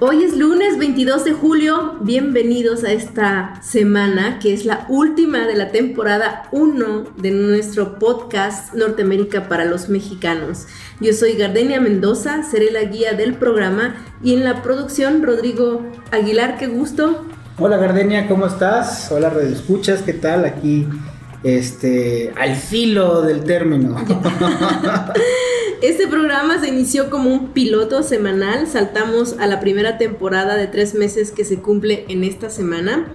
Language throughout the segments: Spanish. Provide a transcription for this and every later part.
Hoy es lunes 22 de julio, bienvenidos a esta semana que es la última de la temporada 1 de nuestro podcast Norteamérica para los mexicanos. Yo soy Gardenia Mendoza, seré la guía del programa y en la producción Rodrigo Aguilar, qué gusto. Hola Gardenia, ¿cómo estás? Hola Radio Escuchas, ¿qué tal? Aquí este al filo del término. Este programa se inició como un piloto semanal. Saltamos a la primera temporada de tres meses que se cumple en esta semana.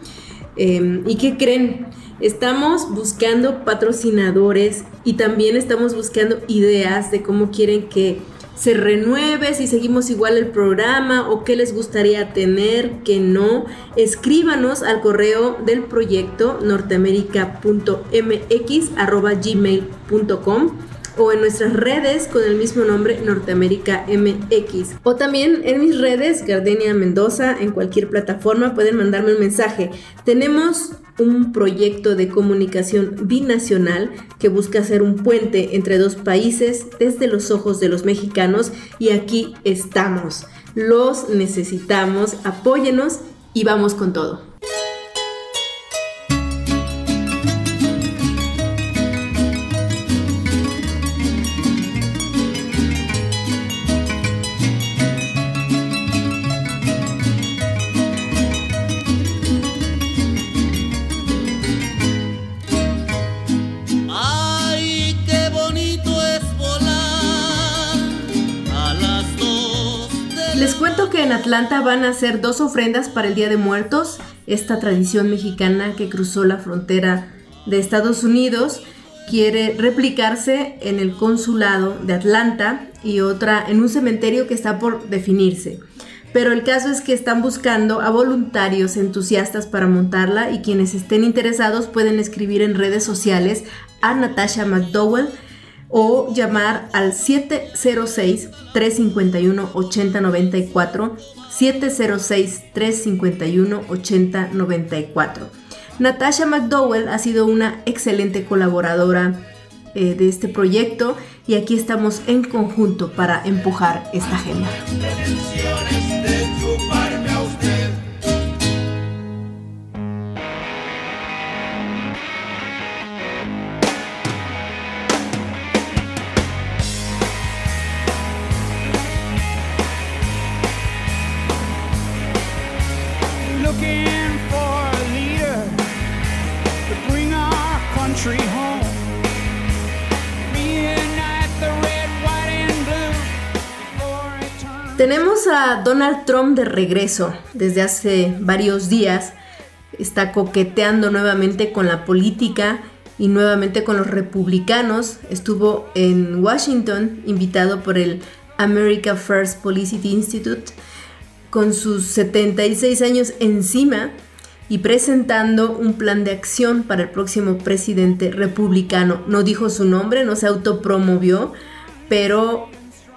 Em, ¿Y qué creen? Estamos buscando patrocinadores y también estamos buscando ideas de cómo quieren que se renueve, si seguimos igual el programa o qué les gustaría tener, que no. Escríbanos al correo del proyecto norteamerica.mx.gmail.com o en nuestras redes con el mismo nombre Norteamérica MX. O también en mis redes, Gardenia Mendoza, en cualquier plataforma pueden mandarme un mensaje. Tenemos un proyecto de comunicación binacional que busca hacer un puente entre dos países desde los ojos de los mexicanos y aquí estamos. Los necesitamos, apóyenos y vamos con todo. En Atlanta van a hacer dos ofrendas para el Día de Muertos, esta tradición mexicana que cruzó la frontera de Estados Unidos quiere replicarse en el consulado de Atlanta y otra en un cementerio que está por definirse. Pero el caso es que están buscando a voluntarios entusiastas para montarla y quienes estén interesados pueden escribir en redes sociales a Natasha McDowell o llamar al 706-351-8094, 706-351-8094. Natasha McDowell ha sido una excelente colaboradora eh, de este proyecto y aquí estamos en conjunto para empujar esta agenda. Tenemos a Donald Trump de regreso desde hace varios días. Está coqueteando nuevamente con la política y nuevamente con los republicanos. Estuvo en Washington invitado por el America First Policy Institute con sus 76 años encima y presentando un plan de acción para el próximo presidente republicano. No dijo su nombre, no se autopromovió, pero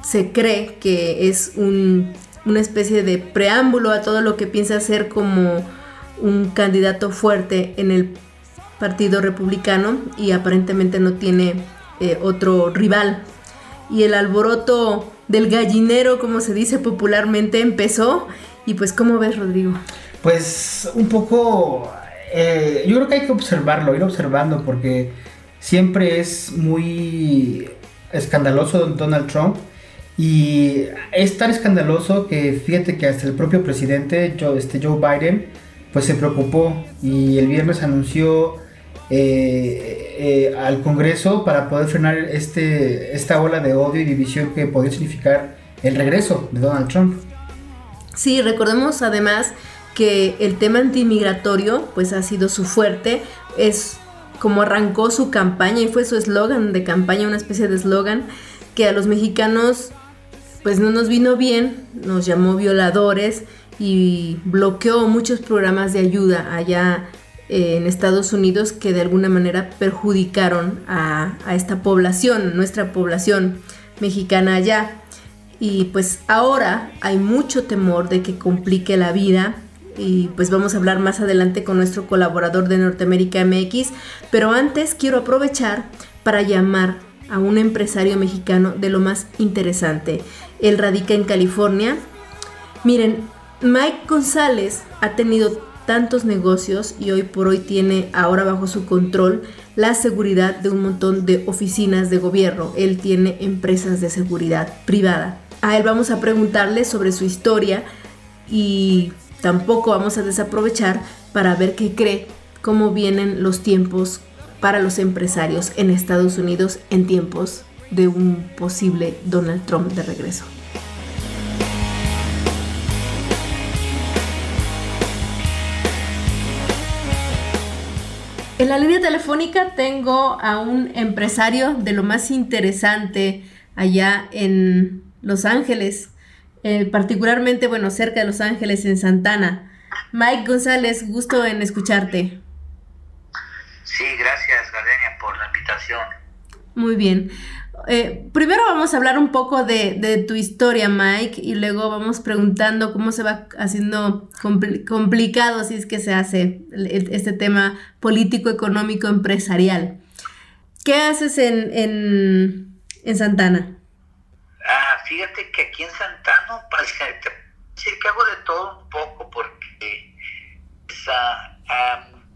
se cree que es una especie de preámbulo a todo lo que piensa hacer como un candidato fuerte en el Partido Republicano y aparentemente no tiene eh, otro rival. Y el alboroto del gallinero, como se dice popularmente, empezó. Y pues, ¿cómo ves, Rodrigo? Pues un poco, eh, yo creo que hay que observarlo, ir observando, porque siempre es muy escandaloso Donald Trump y es tan escandaloso que fíjate que hasta el propio presidente Joe, este Joe Biden pues se preocupó y el viernes anunció eh, eh, al Congreso para poder frenar este, esta ola de odio y división que podría significar el regreso de Donald Trump. Sí, recordemos además que el tema antimigratorio pues ha sido su fuerte, es como arrancó su campaña y fue su eslogan de campaña, una especie de eslogan que a los mexicanos pues no nos vino bien, nos llamó violadores y bloqueó muchos programas de ayuda allá eh, en Estados Unidos que de alguna manera perjudicaron a, esta población, nuestra población mexicana allá. Y pues ahora hay mucho temor de que complique la vida y pues vamos a hablar más adelante con nuestro colaborador de Norteamérica MX, pero antes quiero aprovechar para llamar a un empresario mexicano de lo más interesante. Él radica en California. Miren, Mike González ha tenido tantos negocios y hoy por hoy tiene ahora bajo su control la seguridad de un montón de oficinas de gobierno. Él tiene empresas de seguridad privada. A él vamos a preguntarle sobre su historia y tampoco vamos a desaprovechar para ver qué cree, cómo vienen los tiempos para los empresarios en Estados Unidos en tiempos de un posible Donald Trump de regreso. En la línea telefónica tengo a un empresario de lo más interesante allá en Los Ángeles, eh, particularmente, bueno, cerca de Los Ángeles, en Santana. Mike González, gusto en escucharte. Sí, gracias, Gardenia, por la invitación. Muy bien. Eh, primero vamos a hablar un poco de, tu historia, Mike, y luego vamos preguntando cómo se va haciendo complicado si es que se hace este tema político, económico, empresarial. ¿Qué haces en, en, Santana? Ah, fíjate que aquí en Santana, pues, te decir que hago de todo un poco, porque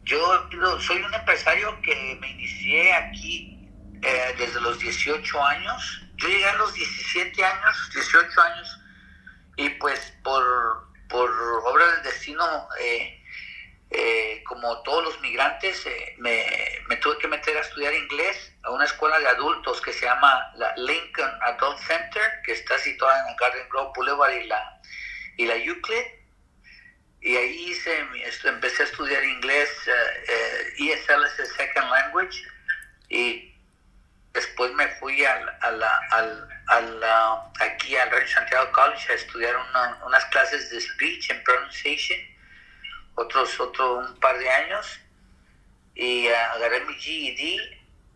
yo soy un empresario que me inicié aquí eh, desde los 18 años. Yo llegué a los 17 años, 18 años, y pues por, por obra del destino, eh, eh, como todos los migrantes, me, tuve que meter a estudiar inglés a una escuela de adultos que se llama la Lincoln Adult Center, que está situada en el Garden Grove Boulevard y la, y la Euclid. Y ahí hice, empecé a estudiar inglés, ESL es el Second Language, y Después me fui al, aquí al Rancho Santiago College a estudiar unas clases de speech and pronunciation, otros otro un par de años, y agarré mi GED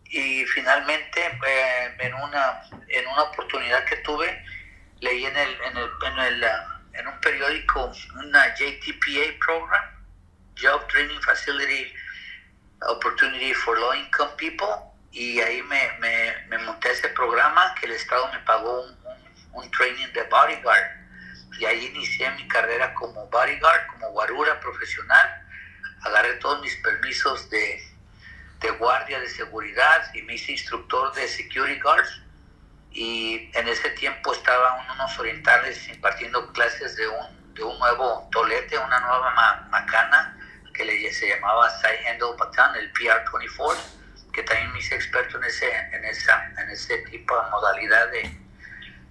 y finalmente eh, en, una, en una oportunidad que tuve leí en, el, en, el, en, el, en un periódico una JTPA program, Job Training Facility Opportunity for Low Income People y ahí me, me, monté ese programa que el Estado me pagó un, un, training de bodyguard. Y ahí inicié mi carrera como bodyguard, como guarura profesional, agarré todos mis permisos de, de guardia de seguridad y me hice instructor de security guards y en ese tiempo estaban unos orientales impartiendo clases de un, de un nuevo tolete, una nueva macana que le, se llamaba Side Handle Baton, el PR-24 que también me hice experto en ese, en esa, en ese tipo de modalidad de,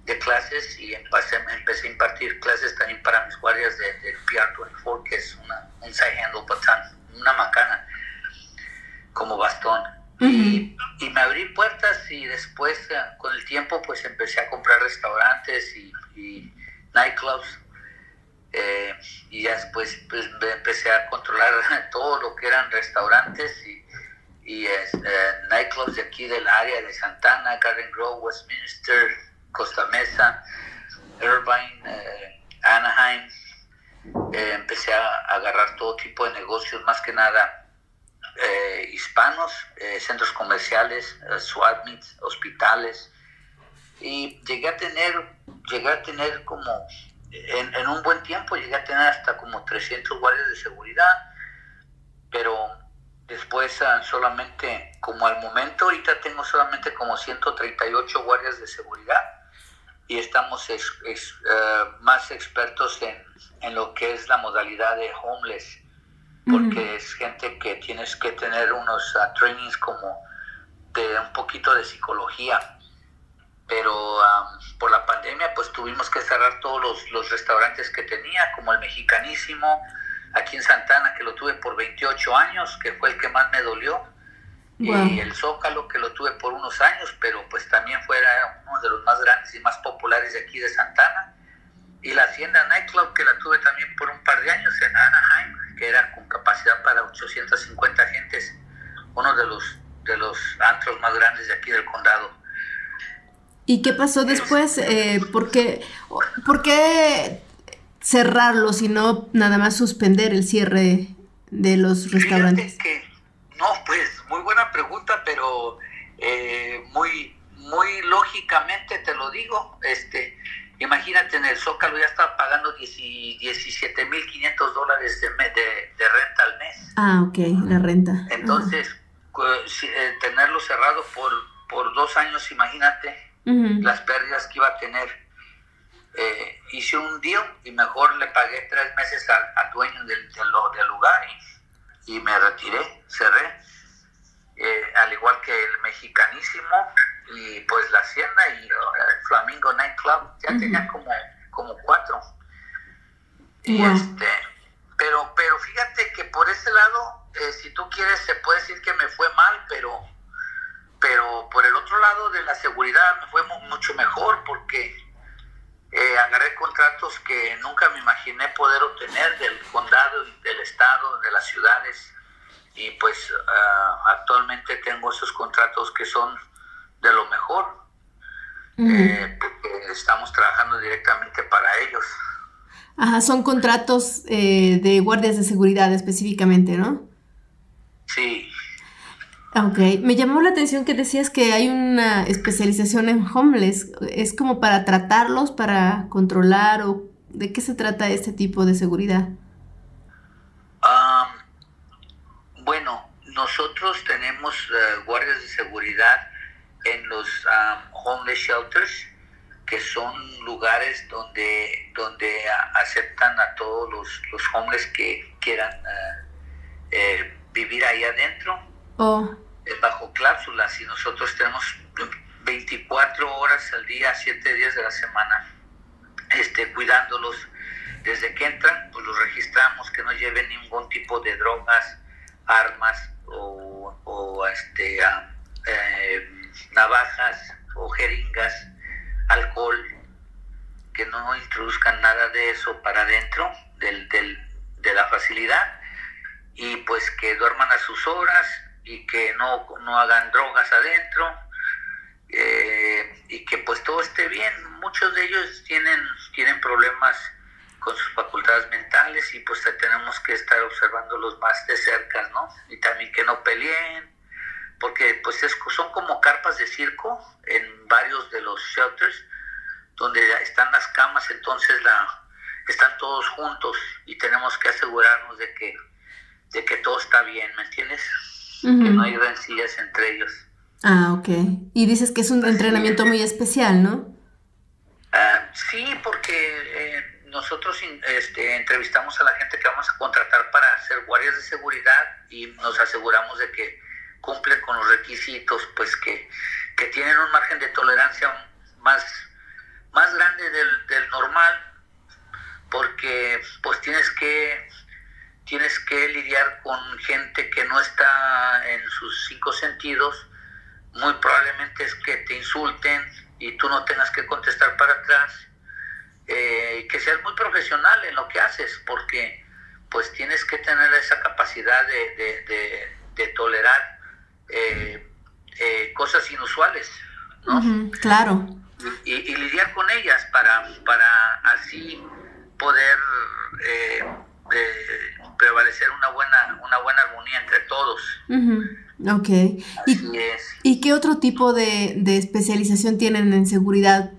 de clases y empecé, empecé, a impartir clases también para mis guardias del de PR-24, que es una, un side handle baton, una macana como bastón. Y, me abrí puertas y después eh, con el tiempo pues empecé a comprar restaurantes y, nightclubs eh, y ya después pues, empecé a controlar todo lo que eran restaurantes y eh, nightclubs de aquí del área de Santana, Garden Grove, Westminster, Costa Mesa, Irvine, Anaheim. Empecé a, agarrar todo tipo de negocios, más que nada hispanos, centros comerciales, swap meets, hospitales. Y llegué a tener, llegué a tener como, en, en un buen tiempo, llegué a tener hasta como 300 guardias de seguridad, pero Después ah, solamente, como al momento, ahorita tengo solamente como 138 guardias de seguridad y estamos eh, más expertos en, en, lo que es la modalidad de homeless, porque es gente que tienes que tener unos uh, trainings como de un poquito de psicología. Pero por la pandemia pues tuvimos que cerrar todos los, los restaurantes que tenía, como el Mexicanísimo, aquí en Santana, que lo tuve por 28 años, que fue el que más me dolió, y el Zócalo, que lo tuve por unos años, pero pues también fue uno de los más grandes y más populares de aquí de Santana, y la Hacienda Nightclub, que la tuve también por un par de años en Anaheim, que era con capacidad para 850 gentes, uno de los, de los antros más grandes de aquí del condado. ¿Y qué pasó después? Eh, ¿por, qué, ¿Por qué no nada más suspender el cierre de los restaurantes? Que, no, pues muy buena pregunta, pero eh, muy, muy lógicamente te lo digo. Este, imagínate en el Zócalo ya estaba pagando 17.500 dólares de, de, renta al mes. Ah, ok, la renta. Entonces, eh, tenerlo cerrado por, por dos años, imagínate las pérdidas que iba a tener. Eh, hice un deal y mejor le pagué tres meses al, dueño del, del, lugar y, me retiré, cerré. Eh, al igual que el mexicanísimo y pues la Hacienda y el Flamingo Nightclub, ya tenía como, como cuatro. Y este, pero, pero fíjate que por ese lado, eh, si tú quieres, se puede decir que me fue mal, pero pero por el otro lado de la seguridad me fue mucho mejor porque eh, agarré contratos que nunca me imaginé poder obtener del condado, del estado, de las ciudades y pues ah, actualmente tengo esos contratos que son de lo mejor eh, porque estamos trabajando directamente para ellos. Ajá, son contratos eh, de guardias de seguridad específicamente, ¿no? Sí, Ok, me llamó la atención que decías que hay una especialización en homeless. ¿Es como para tratarlos, para controlar o de qué se trata este tipo de seguridad? Bueno, nosotros tenemos eh, guardias de seguridad en los homeless shelters, que son lugares donde, donde aceptan a todos los, los homeless que quieran eh, eh, vivir ahí adentro. Oh bajo cláusulas y nosotros tenemos 24 horas al día, 7 días de la semana, este, cuidándolos. Desde que entran, pues los registramos que no lleven ningún tipo de drogas, armas o, este, eh, navajas o jeringas, alcohol, que no introduzcan nada de eso para adentro del, de la facilidad y pues que duerman a sus horas, y que no, no hagan drogas adentro eh, y que pues todo esté bien. Muchos de ellos tienen, tienen problemas con sus facultades mentales y pues tenemos que estar observándolos más de cerca, ¿no? Y también que no peleen, porque pues es, son como carpas de circo en varios de los shelters donde están las camas, entonces la, están todos juntos y tenemos que asegurarnos de que, de que todo está bien, ¿me entiendes? que no hay rencillas entre ellos. Ah, ok. Y dices que es un entrenamiento muy especial, ¿no? Ah, sí, porque eh, nosotros este, entrevistamos a la gente que vamos a contratar para ser guardias de seguridad y nos aseguramos de que cumplen con los requisitos, pues que, que tienen un margen de tolerancia más, más grande del, del normal, porque pues tienes que tienes que lidiar con gente que no está en sus cinco sentidos, muy probablemente es que te insulten y tú no tengas que contestar para atrás, eh, que seas muy profesional en lo que haces, porque pues tienes que tener esa capacidad de, tolerar eh, eh, cosas inusuales, ¿no? claro. Y, lidiar con ellas para, para así poder prevalecer una buena, una buena armonía entre todos. Ok. ¿Y, ¿Y, qué otro tipo de, especialización tienen en seguridad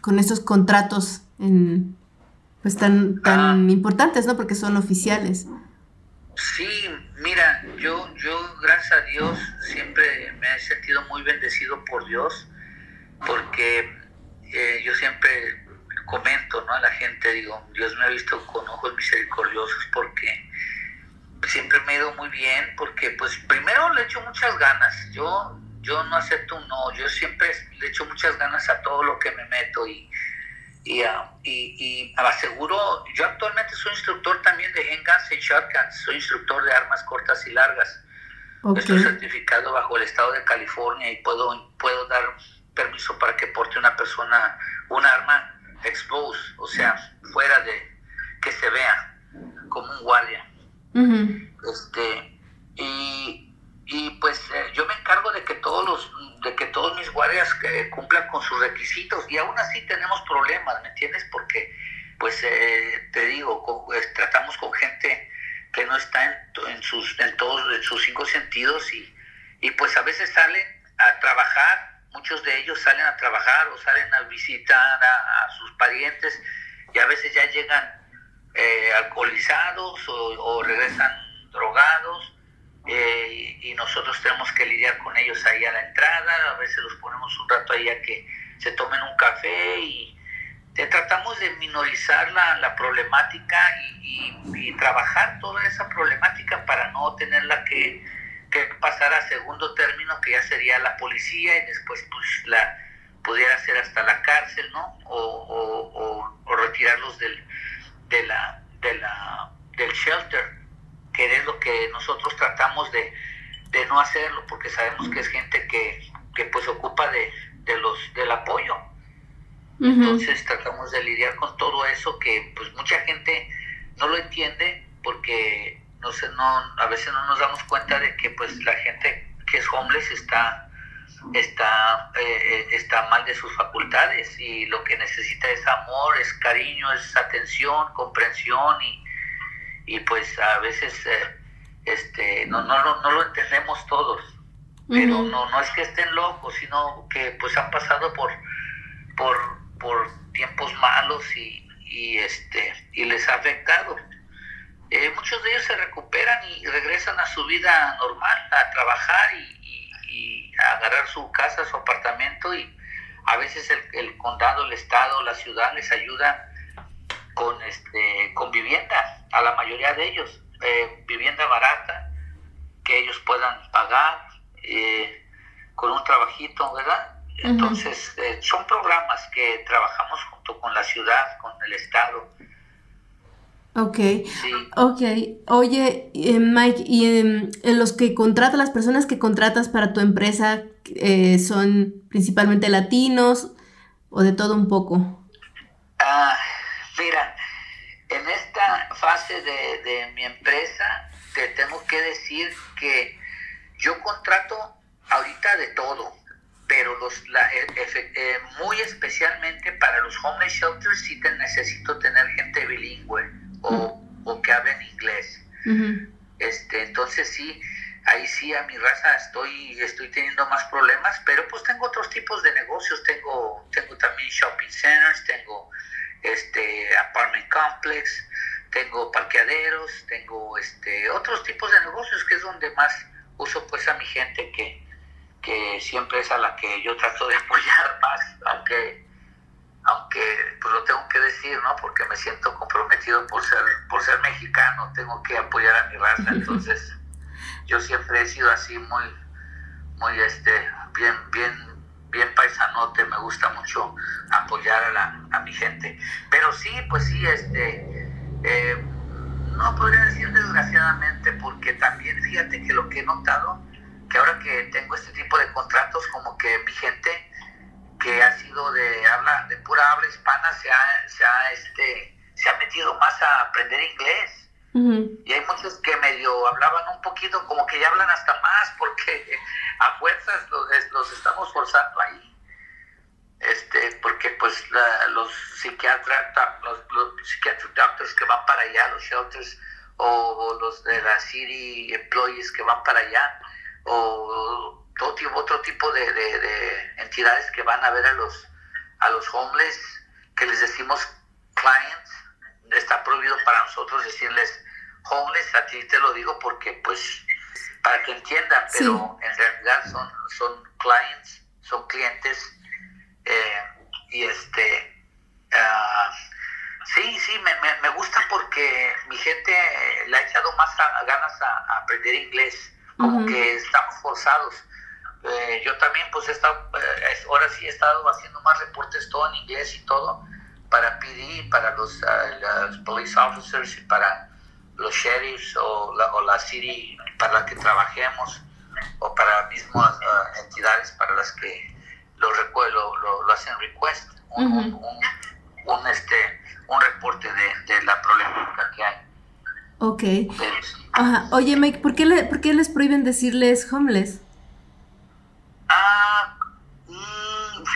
con estos contratos en, pues tan, tan ah. importantes, ¿no? Porque son oficiales. Sí, mira, yo, yo gracias a Dios siempre me he sentido muy bendecido por Dios, porque eh, yo siempre comento ¿no? a la gente, digo, Dios me ha visto con ojos misericordiosos porque siempre me ha ido muy bien, porque pues primero le echo muchas ganas, yo, yo no acepto un no, yo siempre le echo muchas ganas a todo lo que me meto y, y, uh, y, aseguro, yo actualmente soy instructor también de handguns y shotguns, soy instructor de armas cortas y largas. Estoy certificado bajo el estado de California y puedo, puedo dar permiso para que porte una persona un arma expose, o sea, fuera de que se vea como un guardia. Este, y, y pues eh, yo me encargo de que todos los, de que todos mis guardias que cumplan con sus requisitos y aún así tenemos problemas, ¿me entiendes? Porque, pues, eh, te digo, pues, tratamos con gente que no está en, sus, en todos sus cinco sentidos y, y pues a veces salen a trabajar, muchos de ellos salen a trabajar o salen a visitar a, sus parientes y a veces ya llegan eh, alcoholizados o, regresan drogados eh, y, nosotros tenemos que lidiar con ellos ahí a la entrada, a veces los ponemos un rato ahí a que se tomen un café y tratamos de minorizar la, la problemática y, trabajar toda esa problemática para no tenerla que, que pasar a segundo término, que ya sería la policía y después pues la pudiera ser hasta la cárcel, ¿no? O, o, retirarlos del, de la, de la, del shelter, que es lo que nosotros tratamos de, de no hacerlo, porque sabemos que es gente que, que pues ocupa de, de los, del apoyo. Entonces tratamos de lidiar con todo eso que pues mucha gente no lo entiende porque no sé, no, a veces no nos damos cuenta de que pues la gente que es homeless está está eh, está mal de sus facultades y lo que necesita es amor, es cariño, es atención, comprensión y, y pues a veces eh, este no, no, no, lo entendemos todos. Pero no, no es que estén locos, sino que pues han pasado por, por por tiempos malos y, y este, y les ha afectado. Eh, muchos de ellos se recuperan y regresan a su vida normal, a trabajar y, y, a agarrar su casa, su apartamento y a veces el, el, condado, el estado, la ciudad les ayuda con, este, con vivienda, a la mayoría de ellos, eh, vivienda barata que ellos puedan pagar eh, con un trabajito, ¿verdad? Entonces, eh, son programas que trabajamos junto con la ciudad, con el Estado. Ok, ok. Oye, eh, Mike, ¿y em, en los que contratas, las personas que contratas para tu empresa, eh, son principalmente latinos o de todo un poco? Mira, en esta fase de, de mi empresa, te tengo que decir que yo contrato ahorita de todo pero los, la, eh, eh, muy especialmente para los homeless shelters sí te necesito tener gente bilingüe o, o que hablen inglés. este, entonces sí, ahí sí a mi raza estoy, estoy teniendo más problemas, pero pues tengo otros tipos de negocios, tengo, tengo también shopping centers, tengo este apartment complex, tengo parqueaderos, tengo este otros tipos de negocios que es donde más uso pues a mi gente que, que siempre es a la que yo trato de apoyar más, aunque, aunque pues lo tengo que decir, ¿no? Porque me siento comprometido por ser, por ser mexicano, tengo que apoyar a mi raza, entonces yo siempre he sido así muy, muy, este, bien, bien, bien paisanote, me gusta mucho apoyar a, la, a mi gente, pero sí, pues sí, este, eh, no podría decir desgraciadamente, porque también fíjate que lo que he notado, que ahora que tengo este tipo de contratos, como que mi gente que ha sido de habla, de pura habla hispana se ha, se ha, este, se ha metido más a aprender inglés. Y hay muchos que medio hablaban un poquito, como que ya hablan hasta más, porque a fuerzas los, los estamos forzando ahí. Este, porque pues los psiquiatras, los, los psiquiatric doctors que van para allá, los shelters, o, los de la city employees que van para allá, o todo tipo, otro tipo de, de, entidades que van a ver a los, a los homeless, que les decimos clients, está prohibido para nosotros decirles homeless, a ti te lo digo porque pues para que entiendan, pero en realidad son, son clients, son clientes eh, y este uh, sí, sí, me, me, gusta porque mi gente le ha echado más ganas a aprender inglés como que estamos forzados. Eh, yo también, pues, he estado, eh, ahora sí he estado haciendo más reportes todo en inglés y todo para PD, para los, ah, police officers y para los sheriffs o la, o la city para la que trabajemos o para mismas ah, entidades para las que lo, lo, lo, hacen request, un, un, este, un reporte de, de la problemática que hay. Ok. Ajá. Oye, Mike, ¿por qué, ¿por qué les prohíben decirles homeless? Ah,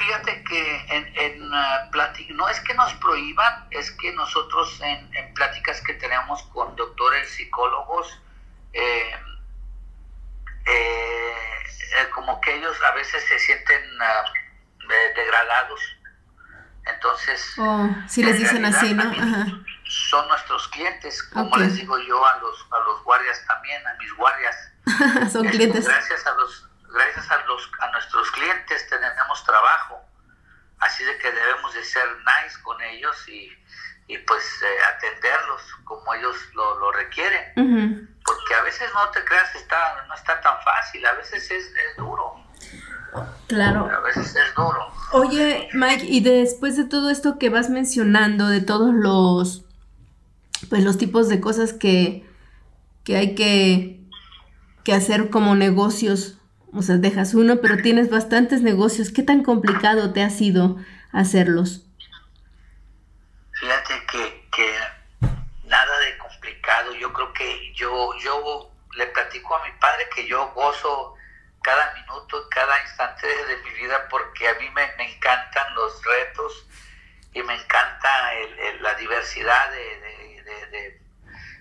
mm, en uh, no es que nos prohíban, es que nosotros en, en pláticas que tenemos con doctores psicólogos, eh, eh, eh, como que ellos a veces se sienten uh, degradados. Entonces, oh, si les dicen así, ¿no? Son nuestros clientes, como les digo yo a los, a los guardias también, a mis guardias. son clientes. Gracias a los, gracias a los, a nuestros clientes tenemos trabajo Así de que debemos de ser nice con ellos y, y pues eh, atenderlos como ellos lo, lo requieren. Porque a veces no te creas, está, no está tan fácil, a veces es, es duro. Claro. A veces es duro. Oye, Mike, y después de todo esto que vas mencionando, de todos los, pues los tipos de cosas que, que hay que, que hacer como negocios o sea, dejas uno, pero tienes bastantes negocios. ¿Qué tan complicado te ha sido hacerlos? Fíjate que, que nada de complicado. Yo creo que yo, yo le platico a mi padre que yo gozo cada minuto, cada instante de mi vida porque a mí me, encantan los retos y me encanta la diversidad de, de,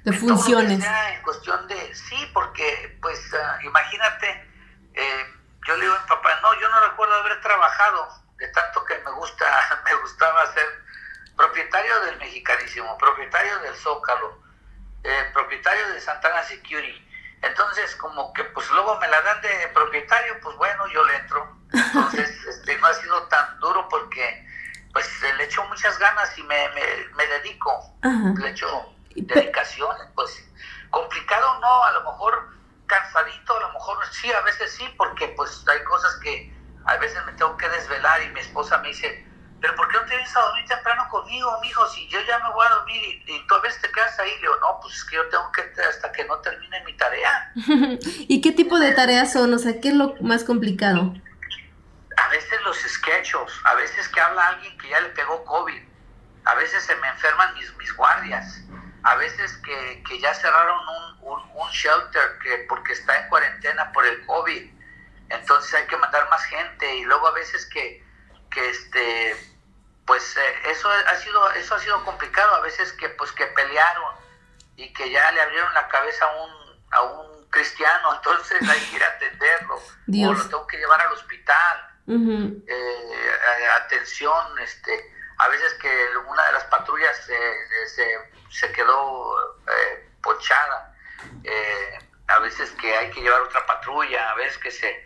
de, funciones. en cuestión de, sí, porque pues ah, imagínate eh, yo le digo a mi papá, no, yo no recuerdo haber trabajado de tanto que me gusta, me gustaba ser propietario del Mexicanísimo, propietario del Zócalo, eh, propietario de Santana Security. Entonces, como que pues luego me la dan de propietario, pues bueno, yo le entro. Entonces, este, no ha sido tan duro porque pues le echo muchas ganas y me, me, dedico, le echo dedicación, pues complicado no, a lo mejor cansadito, a lo mejor sí, a veces sí, porque pues hay cosas que a veces me tengo que desvelar y mi esposa me dice, pero ¿por qué no te vienes a dormir temprano conmigo, mijo? Si yo ya me voy a dormir y, tú a veces te quedas ahí, le digo, no, pues es que yo tengo que hasta que no termine mi tarea. ¿Y qué tipo de tareas son? O sea, ¿qué es lo más complicado? A veces los sketchos, a veces que habla alguien que ya le pegó COVID, a veces se me enferman mis, mis guardias, a veces que, que ya cerraron un, un, shelter que porque está en cuarentena por el COVID, entonces hay que mandar más gente y luego a veces que, que este pues eh, eso ha sido eso ha sido complicado. A veces que pues que pelearon y que ya le abrieron la cabeza a un a un cristiano entonces hay que ir a atenderlo. O lo tengo que llevar al hospital. Eh, atención este a veces que una de las patrullas se, se, quedó eh, ponchada, eh, a veces que hay que llevar otra patrulla, a veces que se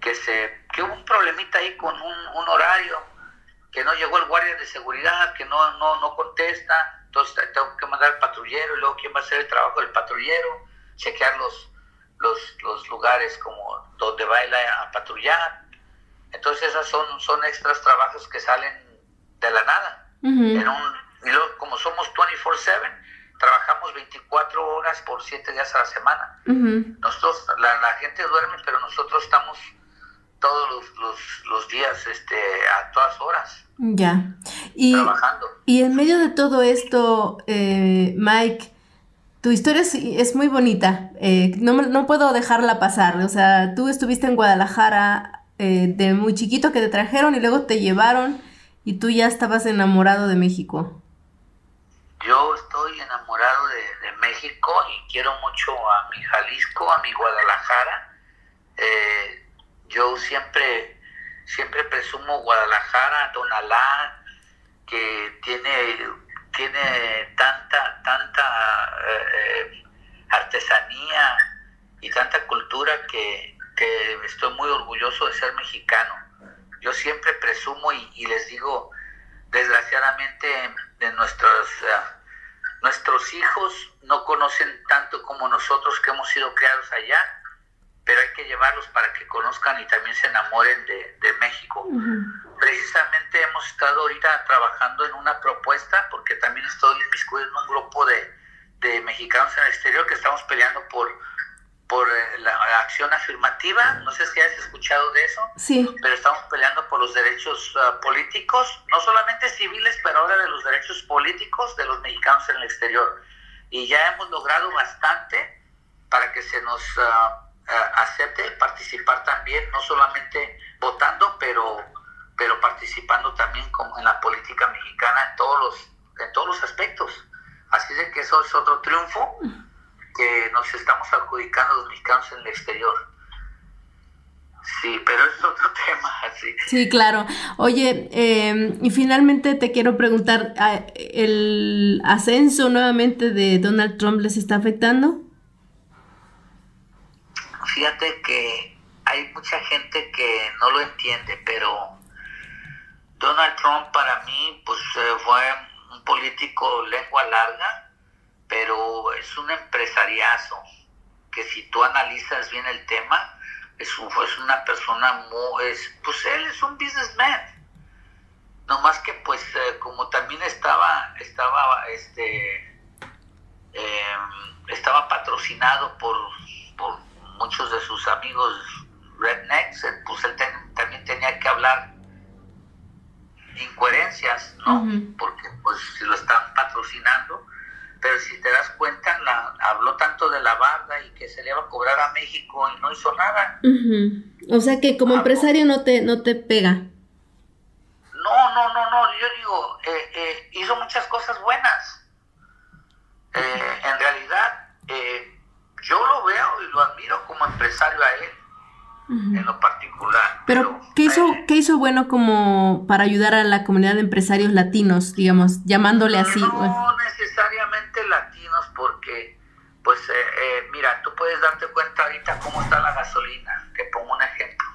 que se que hubo un problemita ahí con un, un horario, que no llegó el guardia de seguridad, que no, no, no contesta, entonces tengo que mandar al patrullero y luego quién va a hacer el trabajo del patrullero, chequear los, los, los lugares como donde va a, a patrullar. Entonces esas son, son extras trabajos que salen de la nada. en un, y luego, como somos 24/7, trabajamos 24 horas por 7 días a la semana. Nosotros, la, la, gente duerme, pero nosotros estamos todos los, los, los, días este, a todas horas. Ya. Y, trabajando. Y en medio de todo esto, eh, Mike, tu historia es, es muy bonita. Eh, no, no puedo dejarla pasar. O sea, tú estuviste en Guadalajara eh, de muy chiquito que te trajeron y luego te llevaron y tú ya estabas enamorado de México. Yo estoy enamorado de, México y quiero mucho a mi Jalisco, a mi Guadalajara. Eh, yo siempre, siempre presumo Guadalajara, Tonalá, que tiene, tiene tanta, tanta eh, artesanía y tanta cultura que, que estoy muy orgulloso de ser mexicano yo siempre presumo y, les digo, desgraciadamente, de nuestros, eh, nuestros hijos no conocen tanto como nosotros que hemos sido criados allá, pero hay que llevarlos para que conozcan y también se enamoren de, México. Precisamente hemos estado ahorita trabajando en una propuesta, porque también estoy en un grupo de, de mexicanos en el exterior que estamos peleando por por eh, la acción afirmativa, no sé si has escuchado de eso, sí. pero estamos peleando por los derechos ah, políticos, no solamente civiles, pero ahora de los derechos políticos de los mexicanos en el exterior. Y ya hemos logrado bastante para que se nos uh, uh, acepte participar también, no solamente votando, pero, pero participando participando también como en la política mexicana en todos los, en todos los aspectos. Así de que eso es otro triunfo que nos estamos adjudicando los mexicanos en el exterior. Sí, pero es otro tema, sí. Sí, claro. Oye, em, y finalmente te quiero preguntar, ah, ¿el ascenso nuevamente de Donald Trump les está afectando? Fíjate que hay mucha gente que no lo entiende, pero Donald Trump para mí pues eh, fue un político lengua larga, pero es un empresariazo que si tú analizas bien el tema, es, es una persona muy, es, pues él es un businessman. No más que pues eh, como también estaba, estaba, este, em, estaba patrocinado por, por muchos de sus amigos rednecks, eh, pues él también tenía que hablar incoherencias, ¿no? Porque pues si lo están patrocinando, pero si te das cuenta, la, habló tanto de la barda y que se le iba a cobrar a México y no hizo nada. O sea que como empresario no te, no te pega. No, no, no, no, yo digo, eh, eh, hizo muchas cosas buenas. Eh, en realidad, yo lo veo y lo admiro como empresario a él en lo particular. Pero, ¿qué, hizo, ¿qué hizo bueno como para ayudar a la comunidad de empresarios latinos, digamos, llamándole así? No necesariamente latinos, porque, pues, eh, eh, mira, tú puedes darte cuenta ahorita cómo está la gasolina. Te pongo un ejemplo.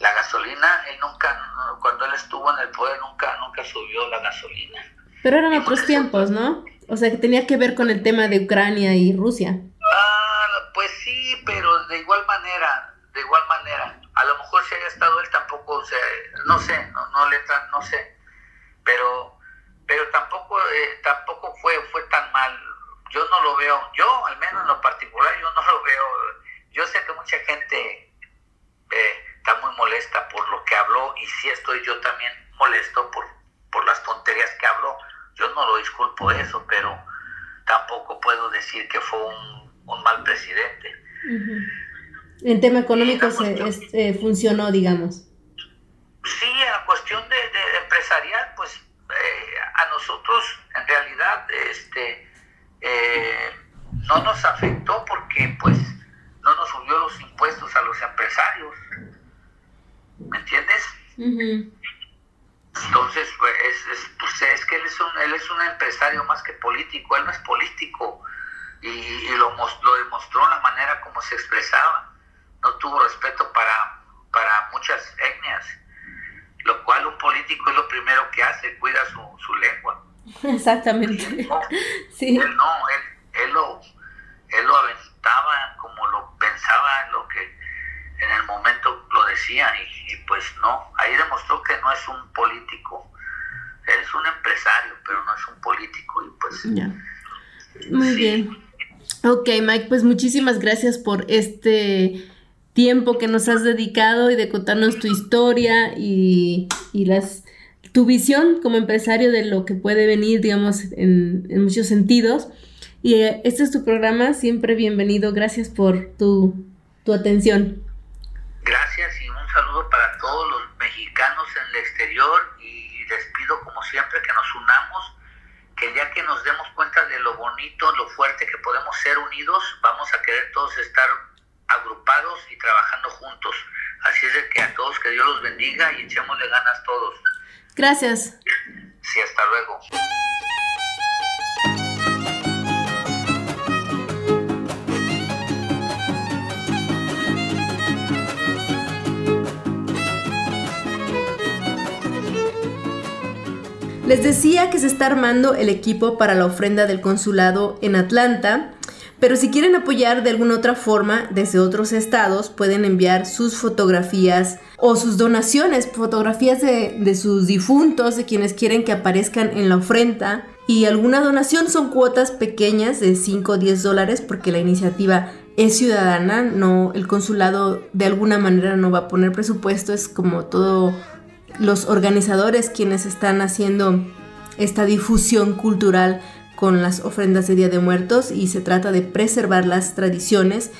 La gasolina, él nunca, cuando él estuvo en el poder, nunca, nunca subió la gasolina. Pero eran otros tiempos, ¿no? O sea, que tenía que ver con el tema de Ucrania y Rusia. Ah, pues sí, pero de igual manera, de igual manera. A lo mejor si haya estado él tampoco, o sea, no sé, no, no le no sé, pero, pero tampoco, eh, tampoco fue, fue tan mal. Yo no lo veo, yo al menos en lo particular, yo no lo veo. Yo sé que mucha gente eh, está muy molesta por lo que habló y sí estoy yo también molesto por, por las tonterías que habló. Yo no lo disculpo eso, pero tampoco puedo decir que fue un, un mal presidente. En tema económico se, eh, funcionó, digamos. Sí, en la cuestión de, empresarial, pues eh, a nosotros en realidad este, eh, no nos afectó porque pues no nos subió los impuestos a los empresarios. ¿Me entiendes? Entonces, pues es, pues, es, que él es, un, él es un empresario más que político, él no es político y, y lo, lo demostró en la manera como se expresaba no tuvo respeto para, para muchas etnias, lo cual un político es lo primero que hace, cuida su, su lengua. Exactamente. No, sí. él, no él, él, lo, él lo aventaba como lo pensaba en lo que en el momento lo decía y, pues no, ahí demostró que no es un político, él es un empresario, pero no es un político y pues... Ya. Muy bien. Ok, Mike, pues muchísimas gracias por este tiempo que nos has dedicado y de contarnos tu historia y, las, tu visión como empresario de lo que puede venir, digamos, en, muchos sentidos. Y eh, este es tu programa, siempre bienvenido. Gracias por tu, tu atención. Gracias y un saludo para todos los mexicanos en el exterior y les pido como siempre que nos unamos, que ya que nos demos cuenta de lo bonito, lo fuerte que podemos ser unidos, vamos a querer todos estar agrupados y trabajando juntos. Así es de que a todos que Dios los bendiga y echémosle ganas todos. Gracias. Sí, hasta luego. Les decía que se está armando el equipo para la ofrenda del consulado en Atlanta pero si quieren apoyar de alguna otra forma desde otros estados, pueden enviar sus fotografías o sus donaciones, fotografías de, sus difuntos, de quienes quieren que aparezcan en la ofrenda. Y alguna donación son cuotas pequeñas de 5 o 10 dólares porque la iniciativa es ciudadana, no el consulado de alguna manera no va a poner presupuesto, es como todos los organizadores quienes están haciendo esta difusión cultural con las ofrendas de Día de Muertos y se trata de preservar las tradiciones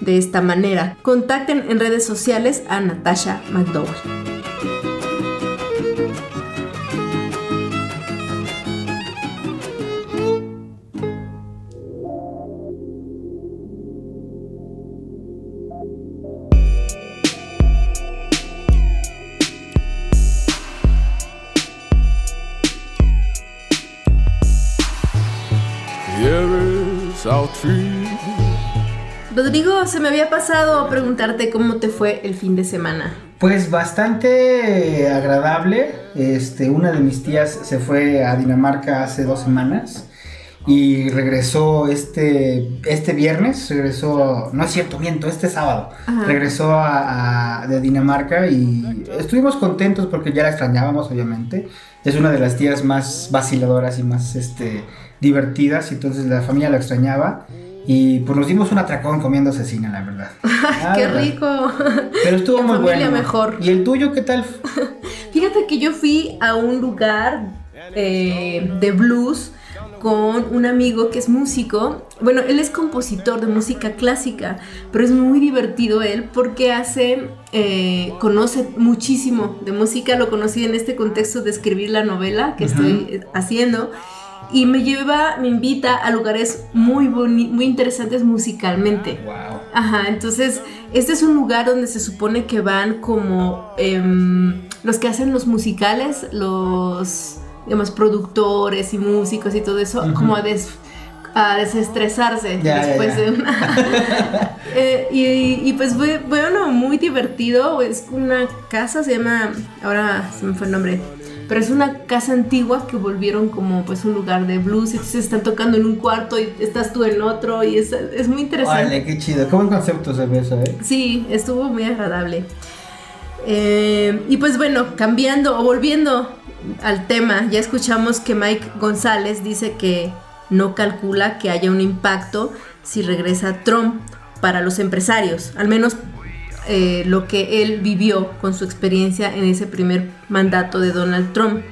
de esta manera. Contacten en redes sociales a Natasha McDowell. Rodrigo, se me había pasado preguntarte cómo te fue el fin de semana. Pues bastante agradable. Este, una de mis tías se fue a Dinamarca hace dos semanas y regresó este, este viernes, regresó, no es cierto, miento, este sábado, regresó a, de Dinamarca y estuvimos contentos porque ya la extrañábamos, obviamente. Es una de las tías más vaciladoras y más este, divertidas, y entonces la familia la extrañaba. Y pues nos dimos un atracón comiendo cecina, la verdad. ¡Qué rico! Pero estuvo muy bueno. mejor. ¿Y el tuyo qué tal? Fíjate que yo fui a un lugar eh, de blues con un amigo que es músico. Bueno, él es compositor de música clásica, pero es muy divertido él porque hace, eh, conoce muchísimo de música. Lo conocí en este contexto de escribir la novela que estoy haciendo. Y me lleva, me invita a lugares muy, muy interesantes musicalmente. Wow. Ajá, entonces este es un lugar donde se supone que van como em, los que hacen los musicales, los digamos, productores y músicos y todo eso, como a, a desestresarse después de una... Eh, y, y, pues fue, bueno, muy divertido, es una casa, se llama, ahora se me fue el nombre, pero es una casa antigua que volvieron como pues un lugar de blues, y entonces están tocando en un cuarto y estás tú en otro y es, es muy interesante. Vale, qué chido, qué buen concepto se ve eso, ¿eh? Sí, estuvo muy agradable. Eh, y pues bueno, cambiando o volviendo al tema, ya escuchamos que Mike González dice que no calcula que haya un impacto si regresa Trump para los empresarios, al menos eh, lo que él vivió con su experiencia en ese primer mandato de Donald Trump.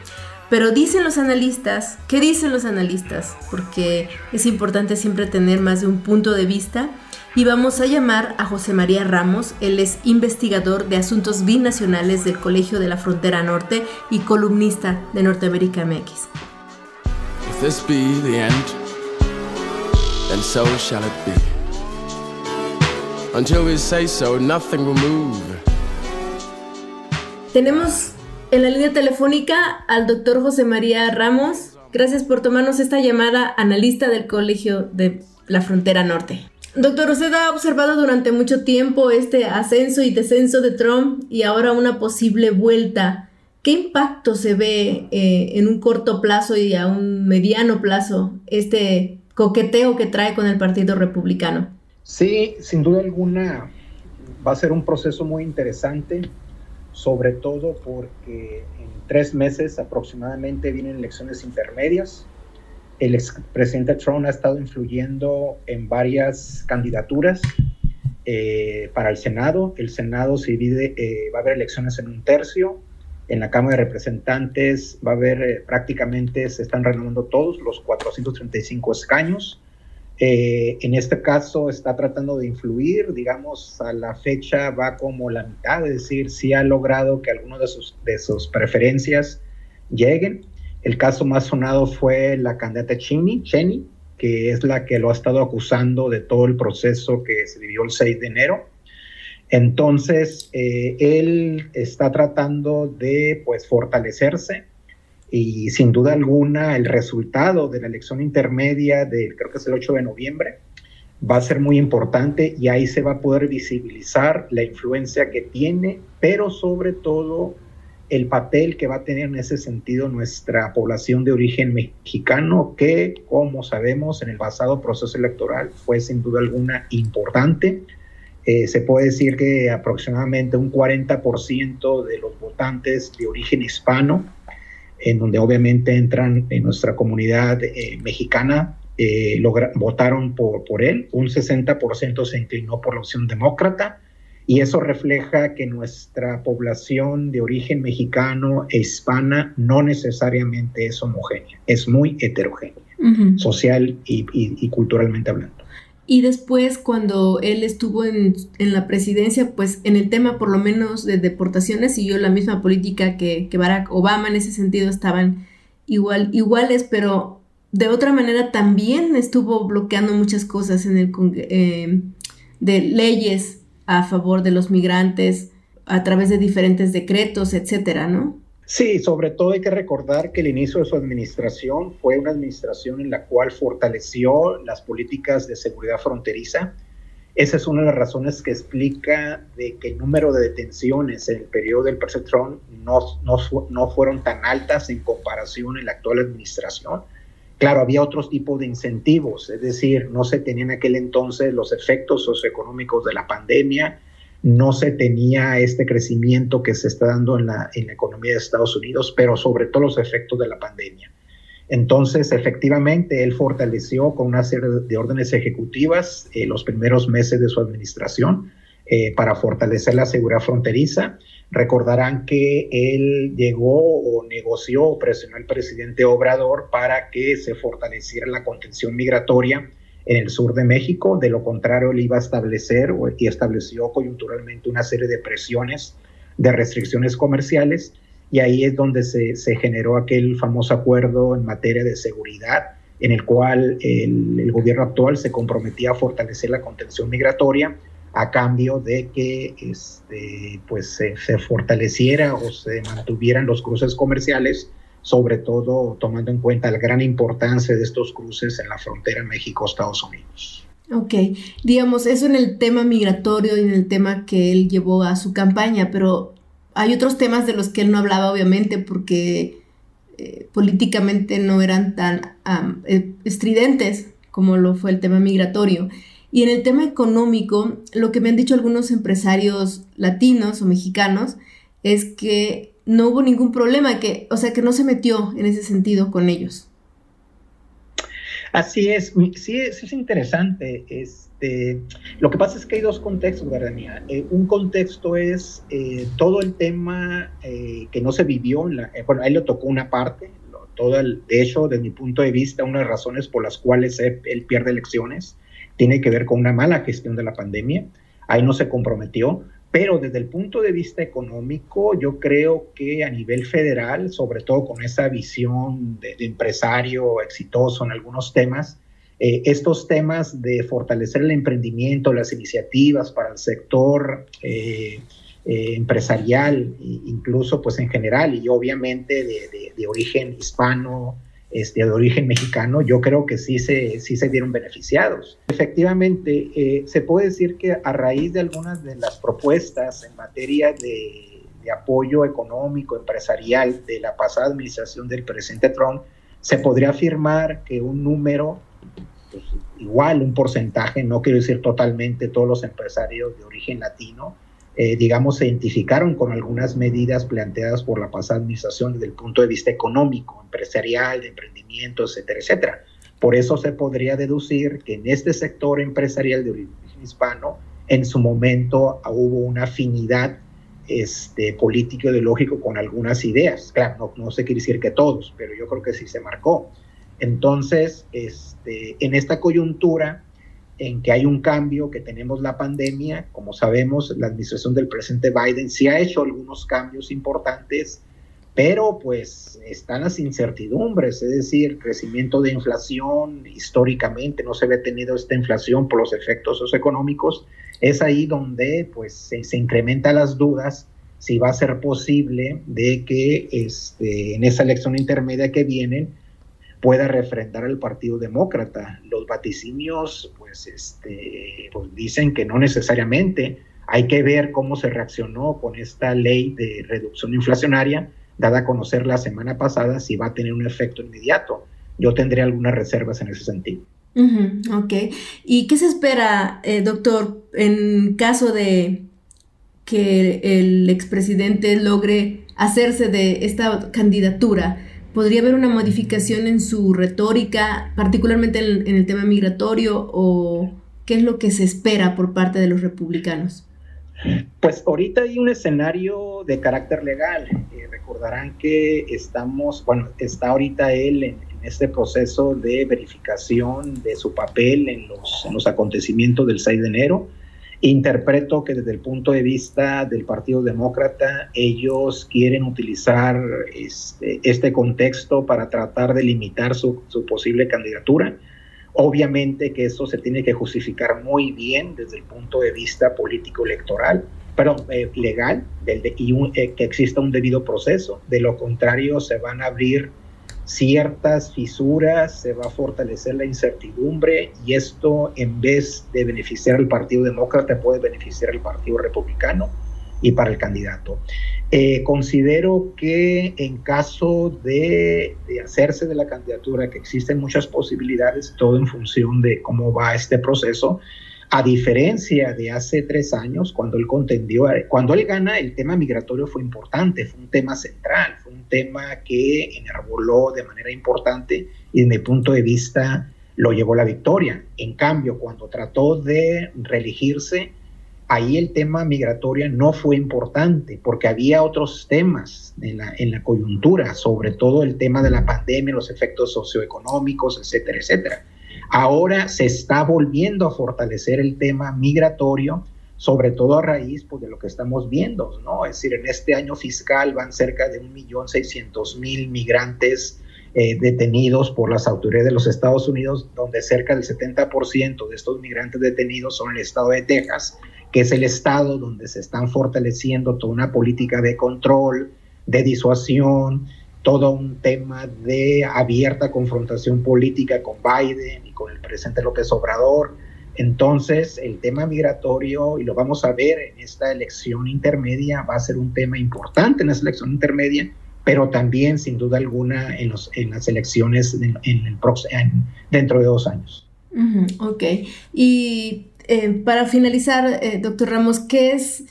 Pero dicen los analistas, ¿qué dicen los analistas? Porque es importante siempre tener más de un punto de vista y vamos a llamar a José María Ramos. Él es investigador de asuntos binacionales del Colegio de la Frontera Norte y columnista de Norteamérica MX. Tenemos en la línea telefónica al doctor José María Ramos. Gracias por tomarnos esta llamada, analista del Colegio de la Frontera Norte. Doctor, usted ha observado durante mucho tiempo este ascenso y descenso de Trump y ahora una posible vuelta. ¿Qué impacto se ve eh, en un corto plazo y a un mediano plazo este coqueteo que trae con el Partido Republicano? Sí, sin duda alguna va a ser un proceso muy interesante, sobre todo porque en tres meses aproximadamente vienen elecciones intermedias el expresidente Trump ha estado influyendo en varias candidaturas eh, para el Senado. El Senado se divide, eh, va a haber elecciones en un tercio. En la Cámara de Representantes va a haber eh, prácticamente, se están renovando todos los 435 escaños. En este caso está tratando de influir, digamos, a la fecha va como la mitad, es decir, sí ha logrado que algunas de sus, de sus preferencias lleguen. El caso más sonado fue la candidata Cheney, Cheney, que es la que lo ha estado acusando de todo el proceso que se vivió el 6 de enero. Entonces, eh, él está tratando de pues, fortalecerse y sin duda alguna el resultado de la elección intermedia del, creo que es el 8 de noviembre, va a ser muy importante y ahí se va a poder visibilizar la influencia que tiene, pero sobre todo el papel que va a tener en ese sentido nuestra población de origen mexicano, que como sabemos en el pasado proceso electoral fue sin duda alguna importante. Eh, se puede decir que aproximadamente un 40% de los votantes de origen hispano, en donde obviamente entran en nuestra comunidad eh, mexicana, eh, votaron por, por él, un 60% se inclinó por la opción demócrata, y eso refleja que nuestra población de origen mexicano e hispana no necesariamente es homogénea, es muy heterogénea, social y, culturalmente hablando. Y después, cuando él estuvo en, la presidencia, pues en el tema por lo menos de deportaciones siguió la misma política que, Barack Obama, en ese sentido estaban igual, iguales, pero de otra manera también estuvo bloqueando muchas cosas en el eh, de leyes a favor de los migrantes a través de diferentes decretos, etcétera, ¿no? Sí, sobre todo hay que recordar que el inicio de su administración fue una administración en la cual fortaleció las políticas de seguridad fronteriza. Esa es una de las razones que explica de que el número de detenciones en el periodo del presidente Trump no, no, no fueron tan altas en comparación en la actual administración. Claro, había otros tipos de incentivos, es decir, no se tenían en aquel entonces los efectos socioeconómicos de la pandemia, no se tenía este crecimiento que se está dando en la, economía de Estados Unidos, pero sobre todo los efectos de la pandemia. Entonces, efectivamente, él fortaleció con una serie de órdenes ejecutivas eh, los primeros meses de su administración eh, para fortalecer la seguridad fronteriza. Recordarán que él llegó o negoció o presionó al presidente Obrador para que se fortaleciera la contención migratoria en el sur de México. De lo contrario, él iba a establecer y estableció coyunturalmente una serie de presiones, de restricciones comerciales, y ahí es donde se, generó aquel famoso acuerdo en materia de seguridad, en el cual el, el, gobierno actual se comprometía a fortalecer la contención migratoria a cambio de que este, pues, se, se fortaleciera o se mantuvieran los cruces comerciales sobre todo tomando en cuenta la gran importancia de estos cruces en la frontera México-Estados Unidos. Ok, digamos, eso en el tema migratorio y en el tema que él llevó a su campaña, pero hay otros temas de los que él no hablaba, obviamente, porque eh, políticamente no eran tan um, estridentes como lo fue el tema migratorio. Y en el tema económico, lo que me han dicho algunos empresarios latinos o mexicanos es que no hubo ningún problema, que, o sea, que no se metió en ese sentido con ellos. Así es, sí, es interesante. Este, lo que pasa es que hay dos contextos, Gardenia. Eh, un contexto es eh, todo el tema eh, que no se vivió, en la, bueno, ahí le tocó una parte, todo el, de hecho, desde mi punto de vista, una de las razones por las cuales él, él pierde elecciones tiene que ver con una mala gestión de la pandemia. Ahí no se comprometió, pero desde el punto de vista económico, yo creo que a nivel federal, sobre todo con esa visión de, empresario exitoso en algunos temas, eh, estos temas de fortalecer el emprendimiento, las iniciativas para el sector eh, eh, empresarial, incluso pues en general, y obviamente de origen hispano, este, de origen mexicano, yo creo que sí se, sí se vieron beneficiados. Efectivamente, eh, se puede decir que a raíz de algunas de las propuestas en materia de, apoyo económico, empresarial de la pasada administración del presidente Trump, se podría afirmar que un número, pues, igual un porcentaje, no quiero decir totalmente todos los empresarios de origen latino, eh, digamos, se identificaron con algunas medidas planteadas por la pasada administración desde el punto de vista económico, empresarial, de emprendimiento, etcétera, etcétera. Por eso se podría deducir que en este sector empresarial de origen hispano, en su momento hubo una afinidad este, político ideológico con algunas ideas. Claro, no, no se quiere decir que todos, pero yo creo que sí se marcó. Entonces, este, en esta coyuntura, en que hay un cambio, que tenemos la pandemia. Como sabemos, la administración del presidente Biden sí ha hecho algunos cambios importantes, pero pues están las incertidumbres, es decir, crecimiento de inflación, históricamente no se había tenido esta inflación por los efectos socioeconómicos, es ahí donde pues se, se incrementan las dudas si va a ser posible de que este, en esa elección intermedia que vienen pueda refrendar al Partido Demócrata. Los vaticinios, pues, este, pues dicen que no necesariamente. Hay que ver cómo se reaccionó con esta ley de reducción inflacionaria, dada a conocer la semana pasada, si va a tener un efecto inmediato. Yo tendré algunas reservas en ese sentido. Uh ok. ¿Y qué se espera, eh, doctor, en caso de que el expresidente logre hacerse de esta candidatura? ¿Podría haber una modificación en su retórica, particularmente en, el tema migratorio, o qué es lo que se espera por parte de los republicanos? Pues ahorita hay un escenario de carácter legal. Eh, recordarán que estamos, bueno, está ahorita él en, en, este proceso de verificación de su papel en los, en los acontecimientos del 6 de enero Interpreto que desde el punto de vista del Partido Demócrata, ellos quieren utilizar este, este contexto para tratar de limitar su, su, posible candidatura. Obviamente que eso se tiene que justificar muy bien desde el punto de vista político-electoral, perdón, eh, legal y eh, que exista un debido proceso. De lo contrario, se van a abrir ciertas fisuras, se va a fortalecer la incertidumbre y esto en vez de beneficiar al Partido Demócrata puede beneficiar al Partido Republicano y para el candidato. Eh, considero que en caso de, de, hacerse de la candidatura, que existen muchas posibilidades, todo en función de cómo va este proceso, a diferencia de hace tres años, cuando él contendió, cuando él gana, el tema migratorio fue importante, fue un tema central, tema que enarboló de manera importante y desde mi punto de vista lo llevó a la victoria. En cambio, cuando trató de reelegirse, ahí el tema migratorio no fue importante porque había otros temas en la, en la coyuntura, sobre todo el tema de la pandemia, los efectos socioeconómicos, etcétera, etcétera. Ahora se está volviendo a fortalecer el tema migratorio, sobre todo a raíz pues, de lo que estamos viendo, ¿no? Es decir, en este año fiscal van cerca de 1.600.000 migrantes eh, detenidos por las autoridades de los Estados Unidos, donde cerca del 70% de estos migrantes detenidos son el estado de Texas, que es el estado donde se están fortaleciendo toda una política de control, de disuasión, todo un tema de abierta confrontación política con Biden y con el presidente López Obrador. Entonces, el tema migratorio, y lo vamos a ver en esta elección intermedia, va a ser un tema importante en esta elección intermedia, pero también, sin duda alguna, en, los, en las elecciones en, el dentro de dos años. ok. Y eh, para finalizar, eh, doctor Ramos, ¿qué es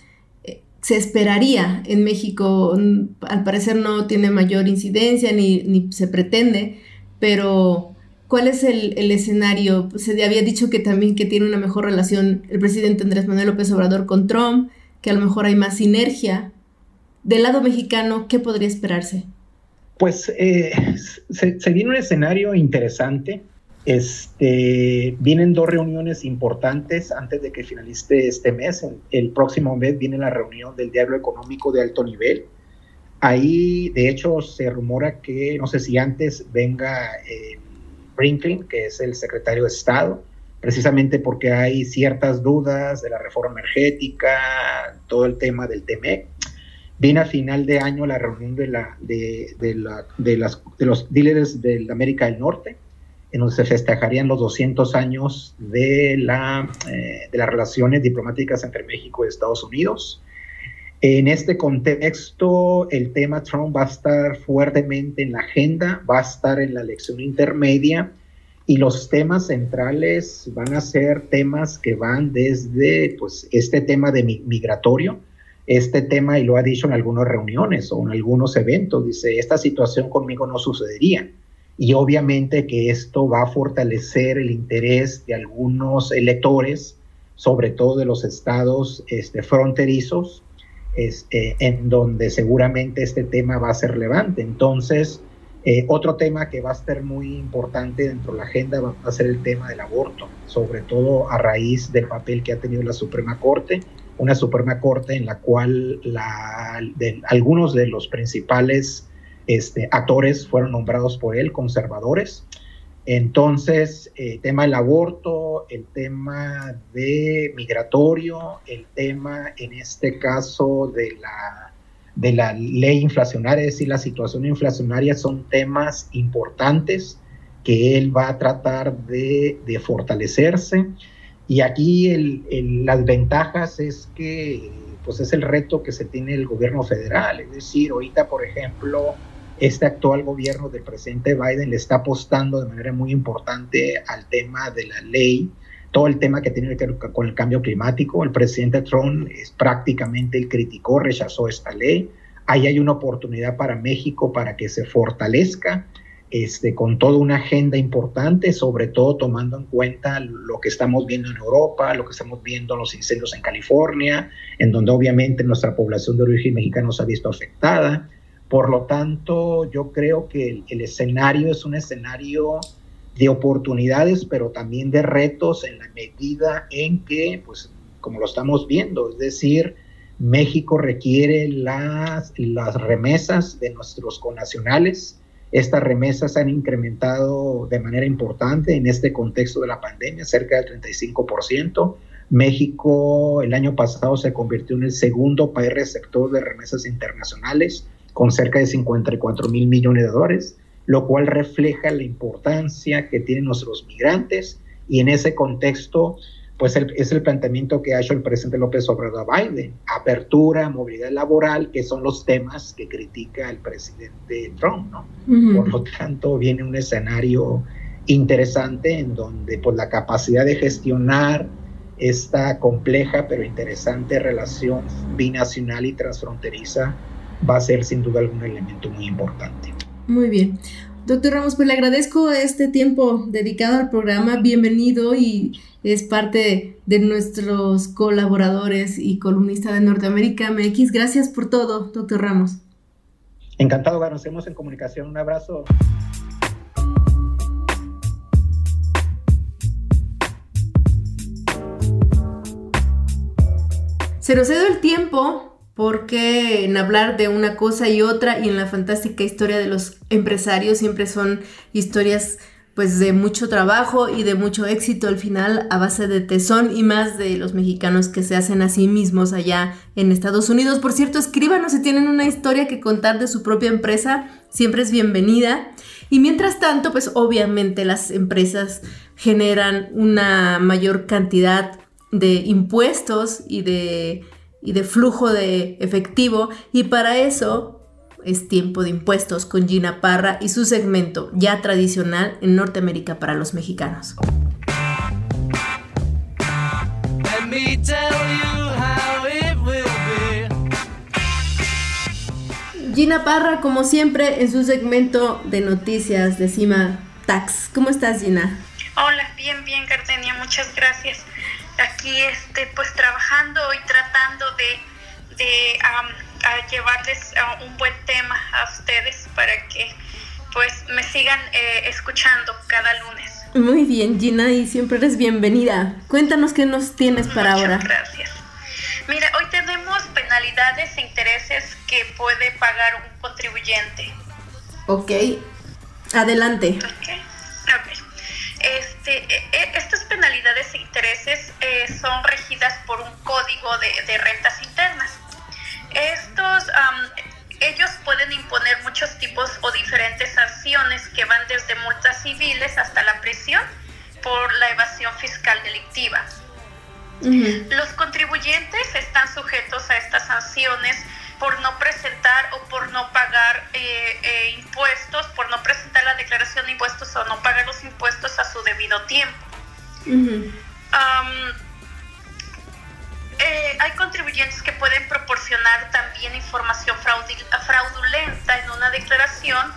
se esperaría en México. Al parecer no tiene mayor incidencia ni, ni se pretende, pero ¿cuál es el, el, escenario? Se había dicho que también que tiene una mejor relación el presidente Andrés Manuel López Obrador con Trump, que a lo mejor hay más sinergia. Del lado mexicano, ¿qué podría esperarse? Pues eh, se, se viene un escenario interesante. Este, vienen dos reuniones importantes antes de que finalice este mes. El, próximo mes viene la reunión del Diario Económico de alto nivel. Ahí, de hecho, se rumora que, no sé si antes venga eh, Brinkley, que es el secretario de Estado, precisamente porque hay ciertas dudas de la reforma energética, todo el tema del TEMEC. Viene a final de año la reunión de, los líderes de América del Norte, en donde se festejarían los 200 años eh, de las relaciones diplomáticas entre México y Estados Unidos. En este contexto, el tema Trump va a estar fuertemente en la agenda, va a estar en la elección intermedia y los temas centrales van a ser temas que van desde pues, este tema de migratorio, este tema, y lo ha dicho en algunas reuniones o en algunos eventos, dice, esta situación conmigo no sucedería y obviamente que esto va a fortalecer el interés de algunos electores, sobre todo de los estados este, fronterizos, este, en donde seguramente este tema va a ser relevante. Entonces, eh, otro tema que va a ser muy importante dentro de la agenda va a ser el tema del aborto, sobre todo a raíz del papel que ha tenido la Suprema Corte, una Suprema Corte en la cual algunos de los principales este, actores fueron nombrados por él, conservadores. Entonces, el eh, tema del aborto, el tema de migratorio, el tema en este caso de la, de la ley inflacionaria, es decir, la situación inflacionaria son temas importantes que él va a tratar de, de fortalecerse. Y aquí las ventajas es que pues es el reto que se tiene el gobierno federal. Es decir, ahorita, por ejemplo, este actual gobierno del presidente Biden le está apostando de manera muy importante al tema de la ley, todo el tema que tiene que ver con el cambio climático. El presidente Trump es prácticamente él criticó, rechazó esta ley. Ahí hay una oportunidad para México para que se fortalezca este, con toda una agenda importante, sobre todo tomando en cuenta lo que estamos viendo en Europa, lo que estamos viendo en los incendios en California, en donde obviamente nuestra población de origen mexicano se ha visto afectada por lo tanto, yo creo que el, escenario es un escenario de oportunidades, pero también de retos en la medida en que, pues, como lo estamos viendo, es decir, México requiere las, las remesas de nuestros conacionales. Estas remesas han incrementado de manera importante en este contexto de la pandemia, cerca del 35%, México el año pasado se convirtió en el segundo país receptor de remesas internacionales con cerca de 54 mil millones de dólares, lo cual refleja la importancia que tienen nuestros migrantes. Y en ese contexto pues es el planteamiento que ha hecho el presidente López Obrador Biden, apertura, movilidad laboral, que son los temas que critica el presidente Trump, ¿no? Por lo tanto, viene un escenario interesante en donde pues la capacidad de gestionar esta compleja pero interesante relación binacional y transfronteriza va a ser sin duda algún elemento muy importante. Muy bien. Doctor Ramos, pues le agradezco este tiempo dedicado al programa. Bienvenido y es parte de nuestros colaboradores y columnista de Norteamérica MX. Gracias por todo, doctor Ramos. Encantado, nos vemos en comunicación. Un abrazo. Se nos cedo el tiempo porque en hablar de una cosa y otra y en la fantástica historia de los empresarios siempre son historias pues de mucho trabajo y de mucho éxito al final a base de tesón y más de los mexicanos que se hacen a sí mismos allá en Estados Unidos. Por cierto, escríbanos si tienen una historia que contar de su propia empresa, siempre es bienvenida. Y mientras tanto, pues obviamente las empresas generan una mayor cantidad de impuestos y de y de flujo de efectivo y para eso es tiempo de impuestos con Gina Parra y su segmento ya tradicional en Norteamérica para los mexicanos. Gina Parra, como siempre, en su segmento de noticias de Cima Tax. ¿Cómo estás, Gina? Hola, bien, bien, Gardenia, muchas gracias aquí este, pues trabajando y tratando de, de llevarles un buen tema a ustedes para que pues me sigan eh, escuchando cada lunes. Muy bien, Gina, y siempre eres bienvenida. Cuéntanos qué nos tienes para ahora. Gracias. Mira, hoy tenemos penalidades e intereses que puede pagar un contribuyente. Ok, adelante. Ok, ok. Este, e, e, estas penalidades e intereses eh, son regidas por un código de, rentas internas. Estos, ellos pueden imponer muchos tipos o diferentes sanciones que van desde multas civiles hasta la prisión por la evasión fiscal delictiva. Los contribuyentes están sujetos a estas sanciones por no presentar o por no pagar eh, eh, impuestos, por no presentar la declaración de impuestos o no pagar los impuestos a su debido tiempo. Eh, hay contribuyentes que pueden proporcionar también información fraudulenta en una declaración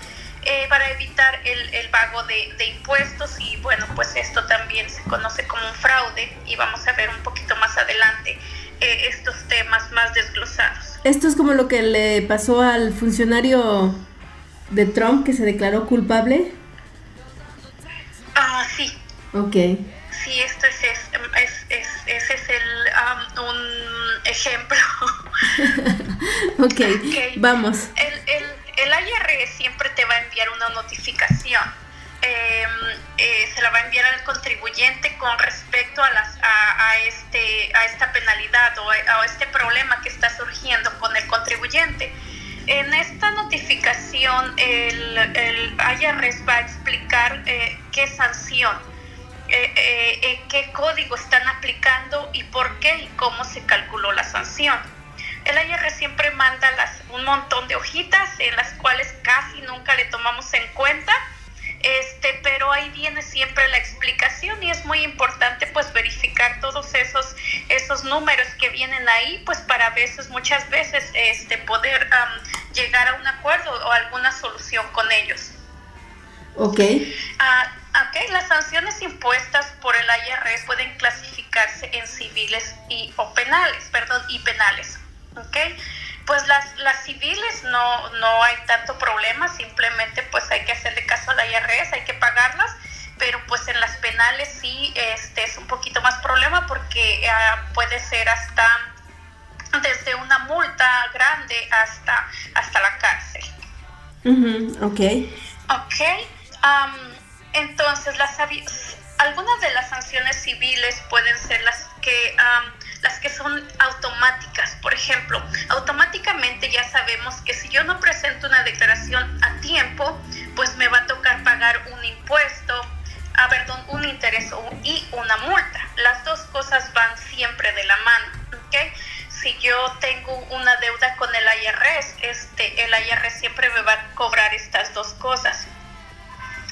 para evitar el, el pago de, de, impuestos y bueno, pues esto también se conoce como un fraude y vamos a ver un poquito más adelante estos temas más desglosados. Esto es como lo que le pasó al funcionario de Trump que se declaró culpable. Ah, sí. Ok. Sí, esto es, es, ese es el, um, un ejemplo. okay. vamos. El, el, el IRS siempre te va a enviar una notificación Em, eh, se la va a enviar al contribuyente con respecto a, las, a, este, a esta penalidad o a, este problema que está surgiendo con el contribuyente. En esta notificación el, el IRS va a explicar eh, qué sanción, eh, eh, qué código están aplicando y por qué y cómo se calculó la sanción. El IRS siempre manda las, un montón de hojitas en las cuales casi nunca le tomamos en cuenta este, pero ahí viene siempre la explicación y es muy importante pues verificar todos esos, esos números que vienen ahí, pues para veces, muchas veces, este, poder llegar a un acuerdo o alguna solución con ellos. Ok. Ah, ok, las sanciones impuestas por el IRS pueden clasificarse en civiles y o penales, perdón, y penales. Ok. Pues las, las civiles no, no hay tanto problema, simplemente pues hay que hacerle caso a la IRS, hay que pagarlas, pero pues en las penales sí este, es un poquito más problema porque ah, puede ser hasta desde una multa grande hasta, hasta la cárcel. ok. Ok. entonces, las, algunas de las sanciones civiles pueden ser las que las que son automáticas, por ejemplo, automáticamente ya sabemos que si yo no presento una declaración a tiempo, pues me va a tocar pagar un impuesto, ah, perdón, un interés y una multa. Las dos cosas van siempre de la mano, ¿ok? Si yo tengo una deuda con el IRS, este, el IRS siempre me va a cobrar estas dos cosas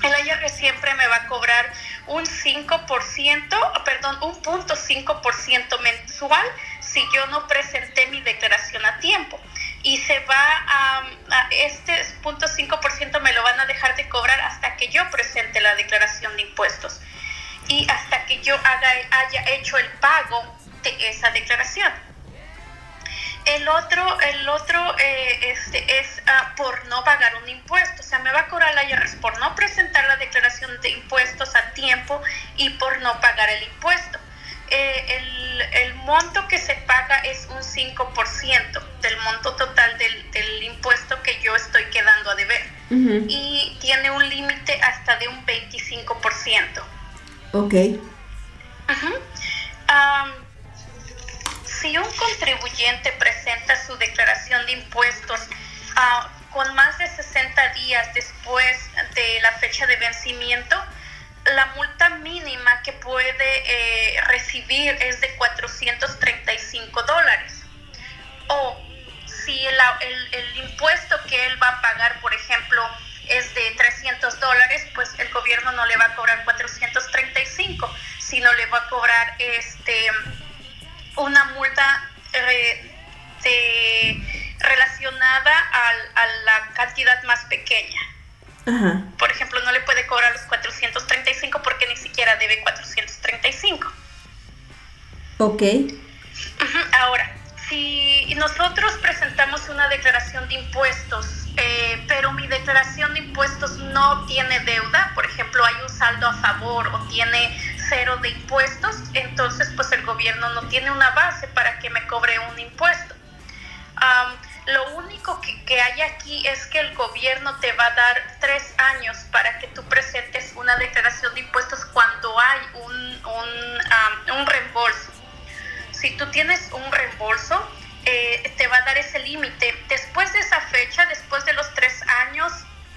el IRS siempre me va a cobrar un 5%, perdón, un punto 5% mensual si yo no presenté mi declaración a tiempo. Y se va a, este punto 5% me lo van a dejar de cobrar hasta que yo presente la declaración de impuestos y hasta que yo haga, haya hecho el pago de esa declaración. El otro, el otro eh, este, es ah, por no pagar un impuesto. O sea, me va a cobrar la IRS por no presentar la declaración de impuestos a tiempo y por no pagar el impuesto. Eh, el, el, monto que se paga es un 5% del monto total del, del, impuesto que yo estoy quedando a deber. Y tiene un límite hasta de un 25%. Ok. Uh si un contribuyente presenta su declaración de impuestos ah, con más de 60 días después de la fecha de vencimiento, la multa mínima que puede eh, recibir es de 435 dólares. O si el, el, impuesto que él va a pagar, por ejemplo, es de 300 dólares, pues el gobierno no le va a cobrar 435, sino le va a cobrar este una multa eh, relacionada a la cantidad más pequeña. Por ejemplo, no le puede cobrar los 435 porque ni siquiera debe 435. Ok. Ahora, si nosotros presentamos una declaración de impuestos, eh, pero mi declaración de impuestos no tiene deuda, por ejemplo, hay un saldo a favor o tiene cero de impuestos, entonces pues el gobierno no tiene una base para que me cobre un impuesto. lo único que, hay aquí es que el gobierno te va a dar tres años para que tú presentes una declaración de impuestos cuando hay un, un, reembolso. Si tú tienes un reembolso, eh, te va a dar ese límite. Después de esa fecha, después de los tres años,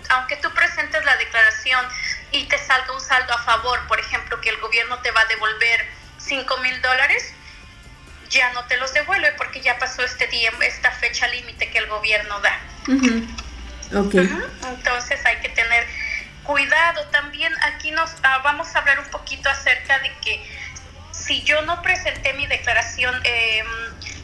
aunque tú presentes la declaración y te salga un saldo a favor, por ejemplo, que el gobierno te va a devolver 5 mil dólares, ya no te los devuelve porque ya pasó este día, esta fecha límite que el gobierno da. Entonces hay que tener cuidado. También aquí nos ah, vamos a hablar un poquito acerca de que si yo no presenté mi declaración em,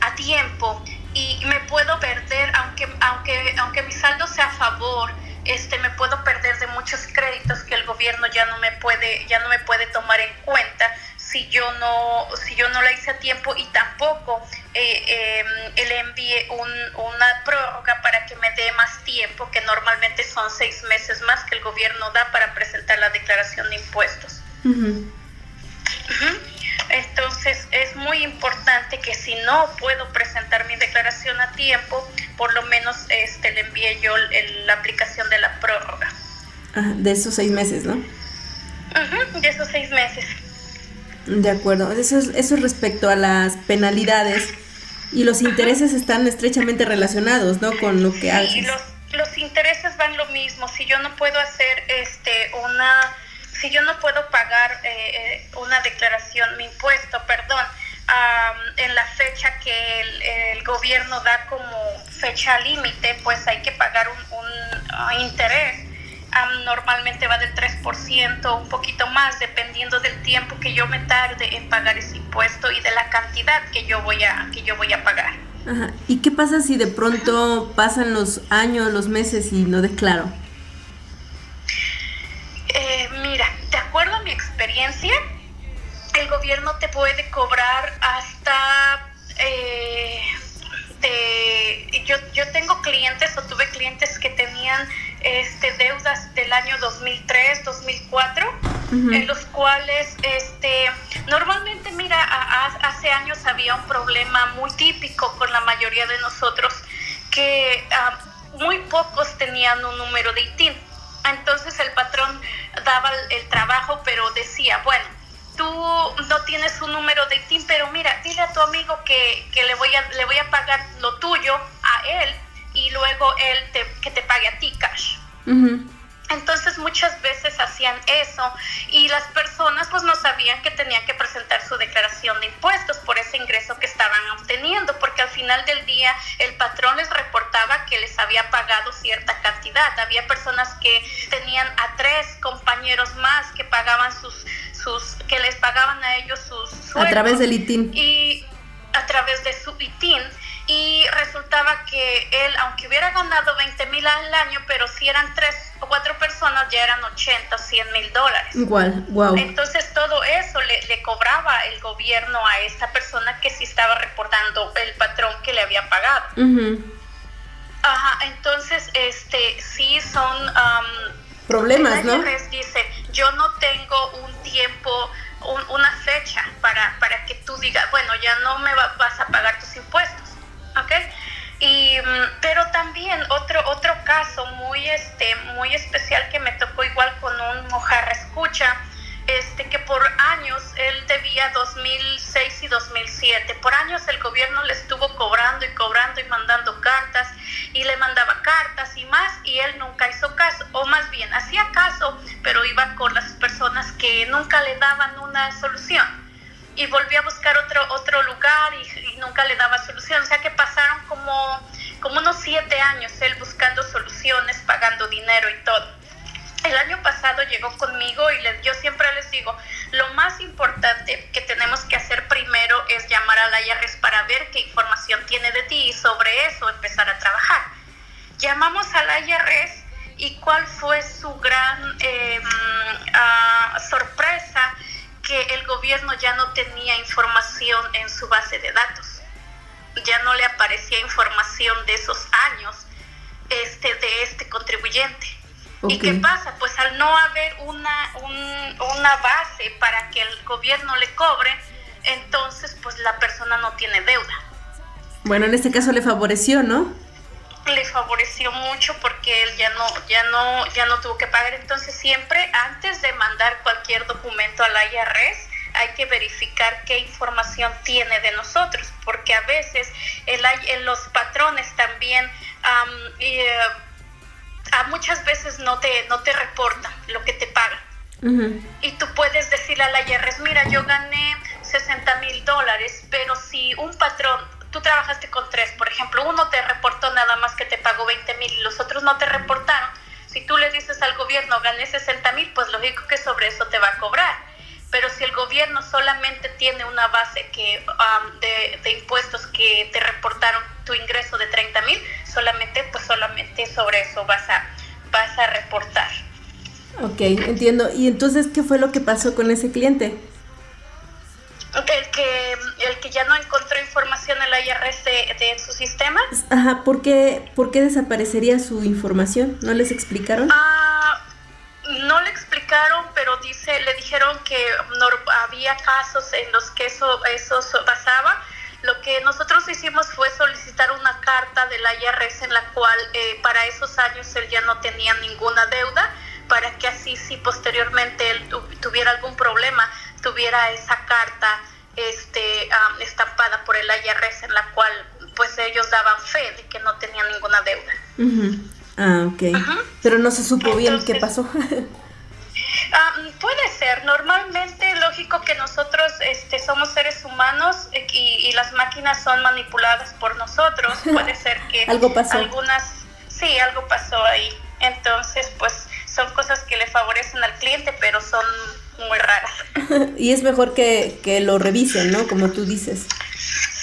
a tiempo y me puedo perder, aunque, aunque, aunque mi saldo sea a favor, este, me puedo perder de muchos créditos que el gobierno ya no me puede, ya no me puede tomar en cuenta si yo no, si yo no la hice a tiempo y tampoco eh, em, le envíe una prórroga para que me dé más tiempo, que normalmente son seis meses más que el gobierno da para presentar la declaración de impuestos. Entonces es muy importante que si no puedo presentar mi declaración a tiempo, por lo menos este, le envíe yo la aplicación de la prórroga. de esos seis meses, ¿no? de esos seis meses. De acuerdo, eso es, eso respecto a las penalidades y los intereses están estrechamente relacionados, ¿no? Con lo que sí, los, los intereses van lo mismo. Si yo no puedo hacer este una si yo no puedo pagar eh, eh, una declaración, mi impuesto, perdón, en la fecha que el, gobierno da como fecha límite, pues hay que pagar un, ah, interés. normalmente va del 3%, un poquito más, dependiendo del tiempo que yo me tarde en pagar ese impuesto y de la cantidad que yo voy a, que yo voy a pagar. ¿Y qué pasa si de pronto pasan los años, los meses y no declaro? Eh, mira, de acuerdo a mi experiencia, el gobierno te puede cobrar hasta... Eh, yo, yo tengo clientes o tuve clientes que tenían este, deudas del año 2003, 2004, en los cuales este, normalmente, mira, hace años había un problema muy típico con la mayoría de nosotros, que ah, muy pocos tenían un número de ITIN. Entonces el patrón daba el trabajo, pero decía, bueno, tú no tienes un número de ITIN, pero mira, dile a tu amigo que, le, voy a, le voy a pagar lo tuyo a él y luego él que te pague a ti cash. Entonces muchas veces hacían eso y las personas pues no sabían que tenían que presentar su declaración de impuestos por ese ingreso que estaban obteniendo, porque al final del día el patrón les reportaba que les había pagado cierta cantidad. Había personas que tenían a tres compañeros más que pagaban sus, sus que les pagaban a ellos sus sueldos. A través del ITIN. Y a través de su ITIN y resultaba que él, aunque hubiera ganado 20 mil al año, pero si eran tres o cuatro personas, ya eran 80, 100 mil dólares. Igual, wow. Entonces todo eso le, le, cobraba el gobierno a esta persona que sí estaba reportando el patrón que le había pagado. Ajá, entonces, este, sí son... Problemas, ¿no? dice, yo no tengo un tiempo, una fecha para, para que tú digas, bueno, ya no me vas a pagar tus impuestos ¿ok? Y, mm, pero también otro, otro caso muy, este, muy especial que me tocó igual con un mojarra escucha, este, que por años él debía 2006 y 2007. Por años el gobierno le estuvo cobrando y cobrando y mandando cartas y le mandaba cartas y más y él nunca hizo caso, o más bien hacía caso, pero iba con las personas que nunca le daban una solución y volví a buscar otro, otro lugar y, nunca le daba solución. O sea que pasaron como, como unos siete años él buscando soluciones, pagando dinero y todo. El año pasado llegó conmigo y les, yo siempre les digo, lo más importante que tenemos que hacer primero es llamar a la IRS para ver qué información tiene de ti y sobre eso empezar a trabajar. Llamamos a la IRS y cuál fue su gran eh, sorpresa que el gobierno ya no tenía información en su base de datos. Ya no le aparecía información de esos años este, de este contribuyente. ¿Y qué pasa? Pues al no haber una, una base para que el gobierno le cobre, entonces pues la persona no tiene deuda. Bueno, en este caso le favoreció, ¿no? Le favoreció mucho porque él ya no, ya no, ya no tuvo que pagar. Entonces siempre antes de mandar cualquier documento a la IRS hay que verificar qué información tiene de nosotros, porque a veces el, los patrones también y, eh, a muchas veces no te, no te reportan lo que te pagan. Y tú puedes decirle a la IRS, mira, yo gané 60 mil dólares, pero si un patrón tú trabajaste con tres, por ejemplo, uno te reportó nada más que te pagó 20 mil y los otros no te reportaron, si tú le dices al gobierno gané 60 mil, pues lógico que sobre eso te va a cobrar. Pero si el gobierno solamente tiene una base que, um, de, impuestos que te reportaron tu ingreso de 30 mil, solamente, pues solamente sobre eso vas a, vas a reportar. Ok, entiendo. ¿Y entonces qué fue lo que pasó con ese cliente? El que, el que ya no encontró información en la IRS de, su sistema. Ajá, ¿por qué, ¿por qué desaparecería su información? ¿No les explicaron? Ah, no le explicaron, pero dice, le dijeron que no, había casos en los que eso, eso pasaba. Lo que nosotros hicimos fue solicitar una carta de la IRS en la cual eh, para esos años él ya no tenía ninguna deuda, para que así si posteriormente él tuviera algún problema, tuviera esa carta este, estampada por el IRS en la cual pues ellos daban fe de que no tenían ninguna deuda. Ah, ok. Pero no se supo bien qué pasó. puede ser, normalmente lógico que nosotros este, somos seres humanos eh, y, las máquinas son manipuladas por nosotros, puede ser que algo pasó. algunas, sí, algo pasó ahí, entonces pues son cosas que le favorecen al cliente, pero son muy raras. y es mejor que, que, lo revisen, ¿no? Como tú dices.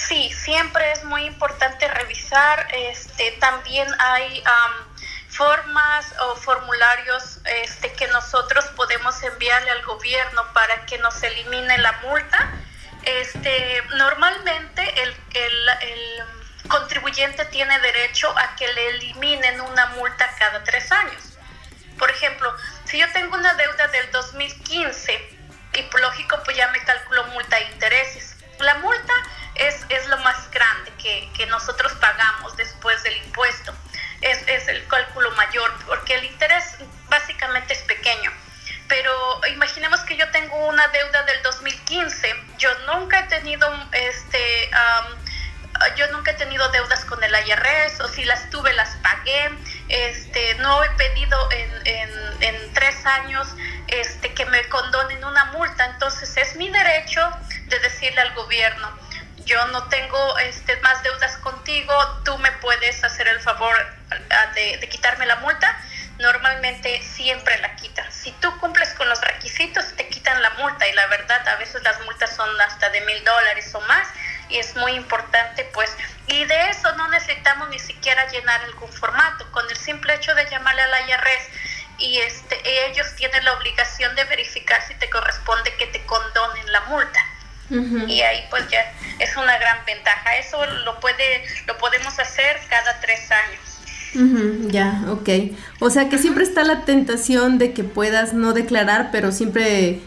Sí, siempre es muy importante revisar. Este, también hay formas o formularios este, que nosotros podemos enviarle al gobierno para que nos elimine la multa. Este, normalmente el, el, el contribuyente tiene derecho a que le eliminen una multa cada tres años. Por ejemplo, si yo tengo una deuda del 2015 y lógico pues ya me calculo multa e intereses. La multa es, es lo más grande que, que nosotros pagamos después del impuesto. Es, es, el cálculo mayor porque el interés básicamente es pequeño. Pero imaginemos que yo tengo una deuda del 2015 tenido este yo nunca he tenido deudas con el IRS o si las tuve las pagué. Este, no he pedido en, tres años este, que me condonen una multa. Entonces es mi derecho de decirle al gobierno, yo no tengo este, más deudas contigo, tú me puedes hacer el favor de, de quitarme la multa. Normalmente siempre la quitan. Si tú cumples con los requisitos, te quitan la multa y la verdad a veces las multas son hasta de mil dólares o más y es muy importante pues y de eso no necesitamos ni siquiera llenar algún formato. Con el simple hecho de llamarle a la IRS y este ellos tienen la obligación de verificar si te corresponde que te condonen la multa. Y ahí pues ya es una gran ventaja. Eso lo puede lo podemos hacer cada tres años. Ya ok. O sea que siempre está la tentación de que puedas no declarar pero siempre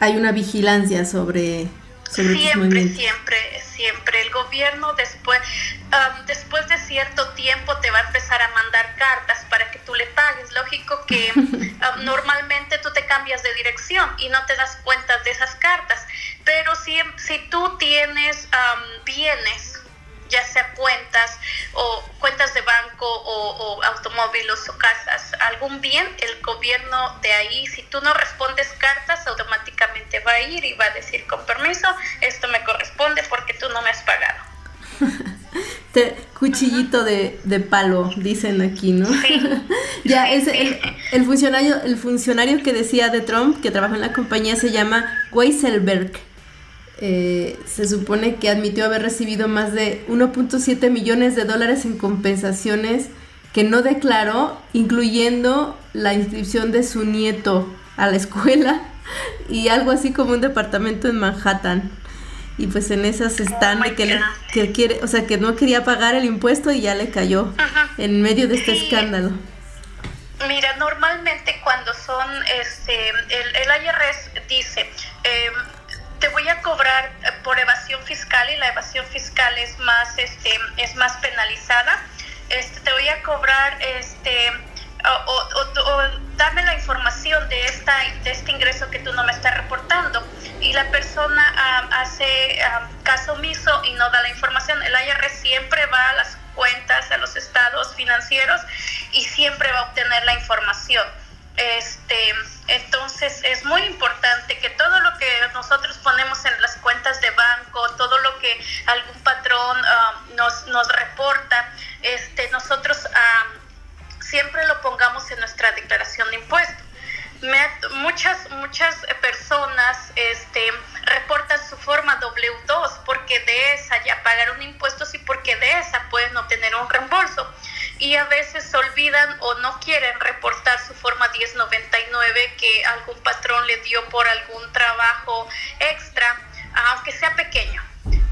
hay una vigilancia sobre siempre, siempre, siempre. El gobierno después, después de cierto tiempo te va a empezar a mandar cartas para que tú le pagues. Lógico que normalmente tú te cambias de dirección y no te das cuenta de esas cartas. Pero si, si tú tienes bienes ya sea cuentas o cuentas de banco o, automóviles o casas, algún bien, el gobierno de ahí, si tú no respondes cartas, automáticamente va a ir y va a decir con permiso, esto me corresponde porque tú no me has pagado. cuchillito de, de, palo, dicen aquí, ¿no? ya, es el, el, funcionario, el funcionario que decía de Trump, que trabaja en la compañía, se llama Weiselberg eh, se supone que admitió haber recibido más de 1.7 millones de dólares en compensaciones que no declaró, incluyendo la inscripción de su nieto a la escuela y algo así como un departamento en Manhattan. Y pues en esas están de que, que, quiere, o sea, que no quería pagar el impuesto y ya le cayó en medio de este escándalo. Mira, normalmente cuando son, este, el, el IRS dice, eh, te voy a cobrar por evasión fiscal y la evasión fiscal es más este es más penalizada este te voy a cobrar este o, darme la información de esta de este ingreso que tú no me estás reportando. Y la persona ah, hace ah, caso omiso y no da la información. El IRS siempre va a las cuentas a los estados financieros y siempre va a obtener la información. Este, entonces es muy importante que todo lo que nosotros ponemos en las cuentas de banco, todo lo que algún patrón um, nos, nos reporta, este, nosotros um, siempre lo pongamos en nuestra declaración de impuestos. muchas, muchas personas este, reportan su forma W2 porque de esa ya pagaron impuestos y porque de esa pueden obtener un reembolso y a veces olvidan o no quieren reportar su forma 1099 que algún patrón le dio por algún trabajo extra, aunque sea pequeño.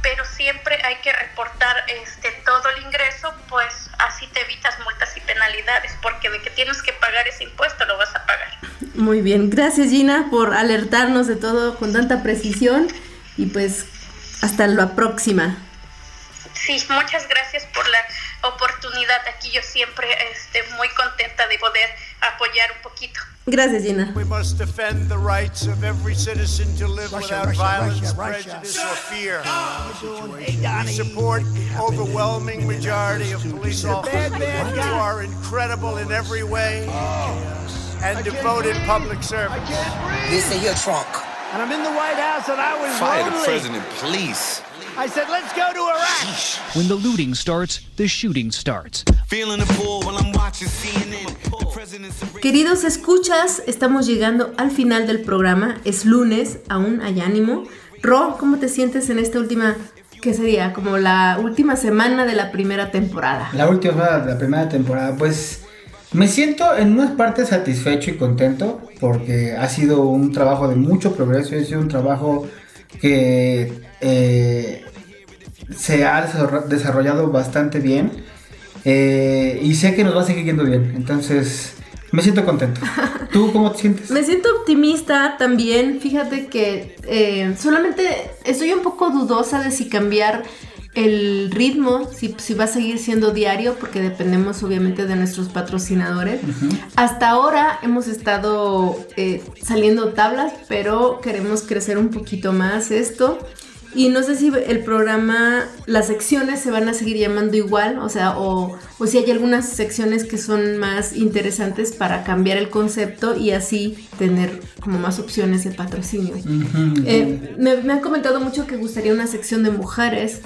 Pero siempre hay que reportar este, todo el ingreso, pues así te evitas multas y penalidades, porque de que tienes que pagar ese impuesto lo vas a pagar. Muy bien, gracias Gina por alertarnos de todo con tanta precisión y pues hasta la próxima. Sí, muchas gracias por la oportunidad. Aquí yo siempre este, muy contenta de poder apoyar un poquito. Gracias, Gina. We must defend the rights of every citizen to live Russia, without Russia, violence, Russia, prejudice, or fear. We support the overwhelming majority of police officers who are incredible in every way oh. and devoted public servants. This is your trunk. And I'm in the White House and I was Fire lonely. the president, please. I said, let's go to Iraq. When the looting starts, the shooting starts. Queridos escuchas, estamos llegando al final del programa. Es lunes, aún hay ánimo. Ro, ¿cómo te sientes en esta última, qué sería? Como la última semana de la primera temporada. La última semana de la primera temporada, pues me siento en unas partes satisfecho y contento porque ha sido un trabajo de mucho progreso, ha sido un trabajo que eh, se ha desarrollado bastante bien eh, y sé que nos va a seguir yendo bien. Entonces, me siento contento. ¿Tú cómo te sientes? Me siento optimista también. Fíjate que eh, solamente estoy un poco dudosa de si cambiar el ritmo, si, si, va a seguir siendo diario, porque dependemos obviamente de nuestros patrocinadores. Hasta ahora hemos estado eh, saliendo tablas, pero queremos crecer un poquito más esto. Y no sé si el programa, las secciones se van a seguir llamando igual, o sea, o, o si hay algunas secciones que son más interesantes para cambiar el concepto y así tener como más opciones de patrocinio. Eh, me, me han comentado mucho que gustaría una sección de mujeres,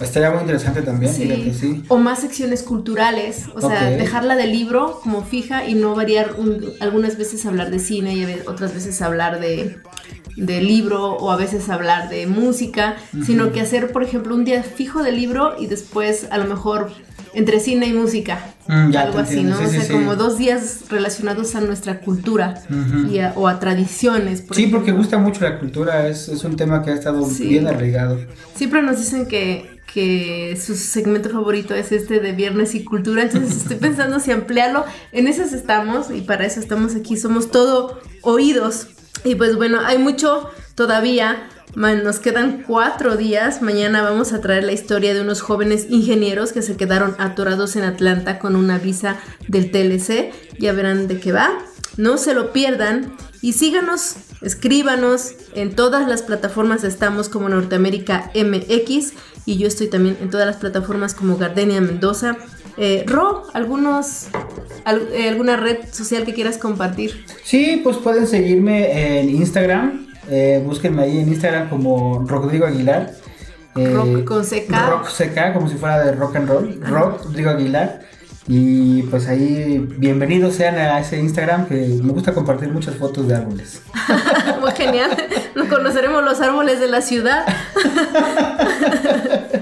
Estaría muy interesante también, Sí. fíjate, sí. O más secciones culturales, o sea, dejarla de libro como fija y no variar un- algunas veces hablar de cine y otras veces hablar de, de libro o a veces hablar de música, sino que hacer, por ejemplo, un día fijo de libro y después a lo mejor entre cine y música, Mm, algo así, ¿no? sí, o sí, sea, sí. como dos días relacionados a nuestra cultura y a- o a tradiciones. por Sí, ejemplo. porque gusta mucho la cultura, es, es un tema que ha estado Sí. bien arraigado. Siempre nos dicen que, que su segmento favorito es este de Viernes y Cultura, entonces estoy pensando si ampliarlo. En esas estamos y para eso estamos aquí, somos todo oídos. Y pues bueno, hay mucho todavía. Nos quedan cuatro días. Mañana vamos a traer la historia de unos jóvenes ingenieros que se quedaron atorados en Atlanta con una visa del TLC. Ya verán de qué va. No se lo pierdan. Y síganos, escríbanos. En todas las plataformas estamos como Norteamérica MX. Y yo estoy también en todas las plataformas como Gardenia Mendoza. Eh, Ro, algunos, al- eh, ¿alguna red social que quieras compartir? Sí, pues pueden seguirme en Instagram. Eh, búsquenme ahí en Instagram como Rodrigo Aguilar. eh, Rock con CK. Rock CK, como si fuera de rock and roll. Rock Rodrigo Aguilar. Y pues ahí, bienvenidos sean a ese Instagram que me gusta compartir muchas fotos de árboles. Muy genial. Nos conoceremos los árboles de la ciudad.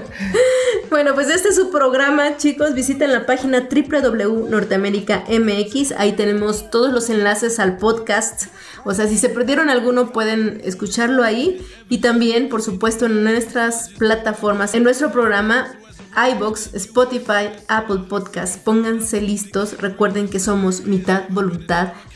Bueno, pues este es su programa, chicos. Visiten la página www.norteamerica.mx. Ahí tenemos todos los enlaces al podcast. O sea, si se perdieron alguno, pueden escucharlo ahí. Y también, por supuesto, en nuestras plataformas, en nuestro programa iBox, Spotify, Apple Podcast. Pónganse listos. Recuerden que somos mitad voluntad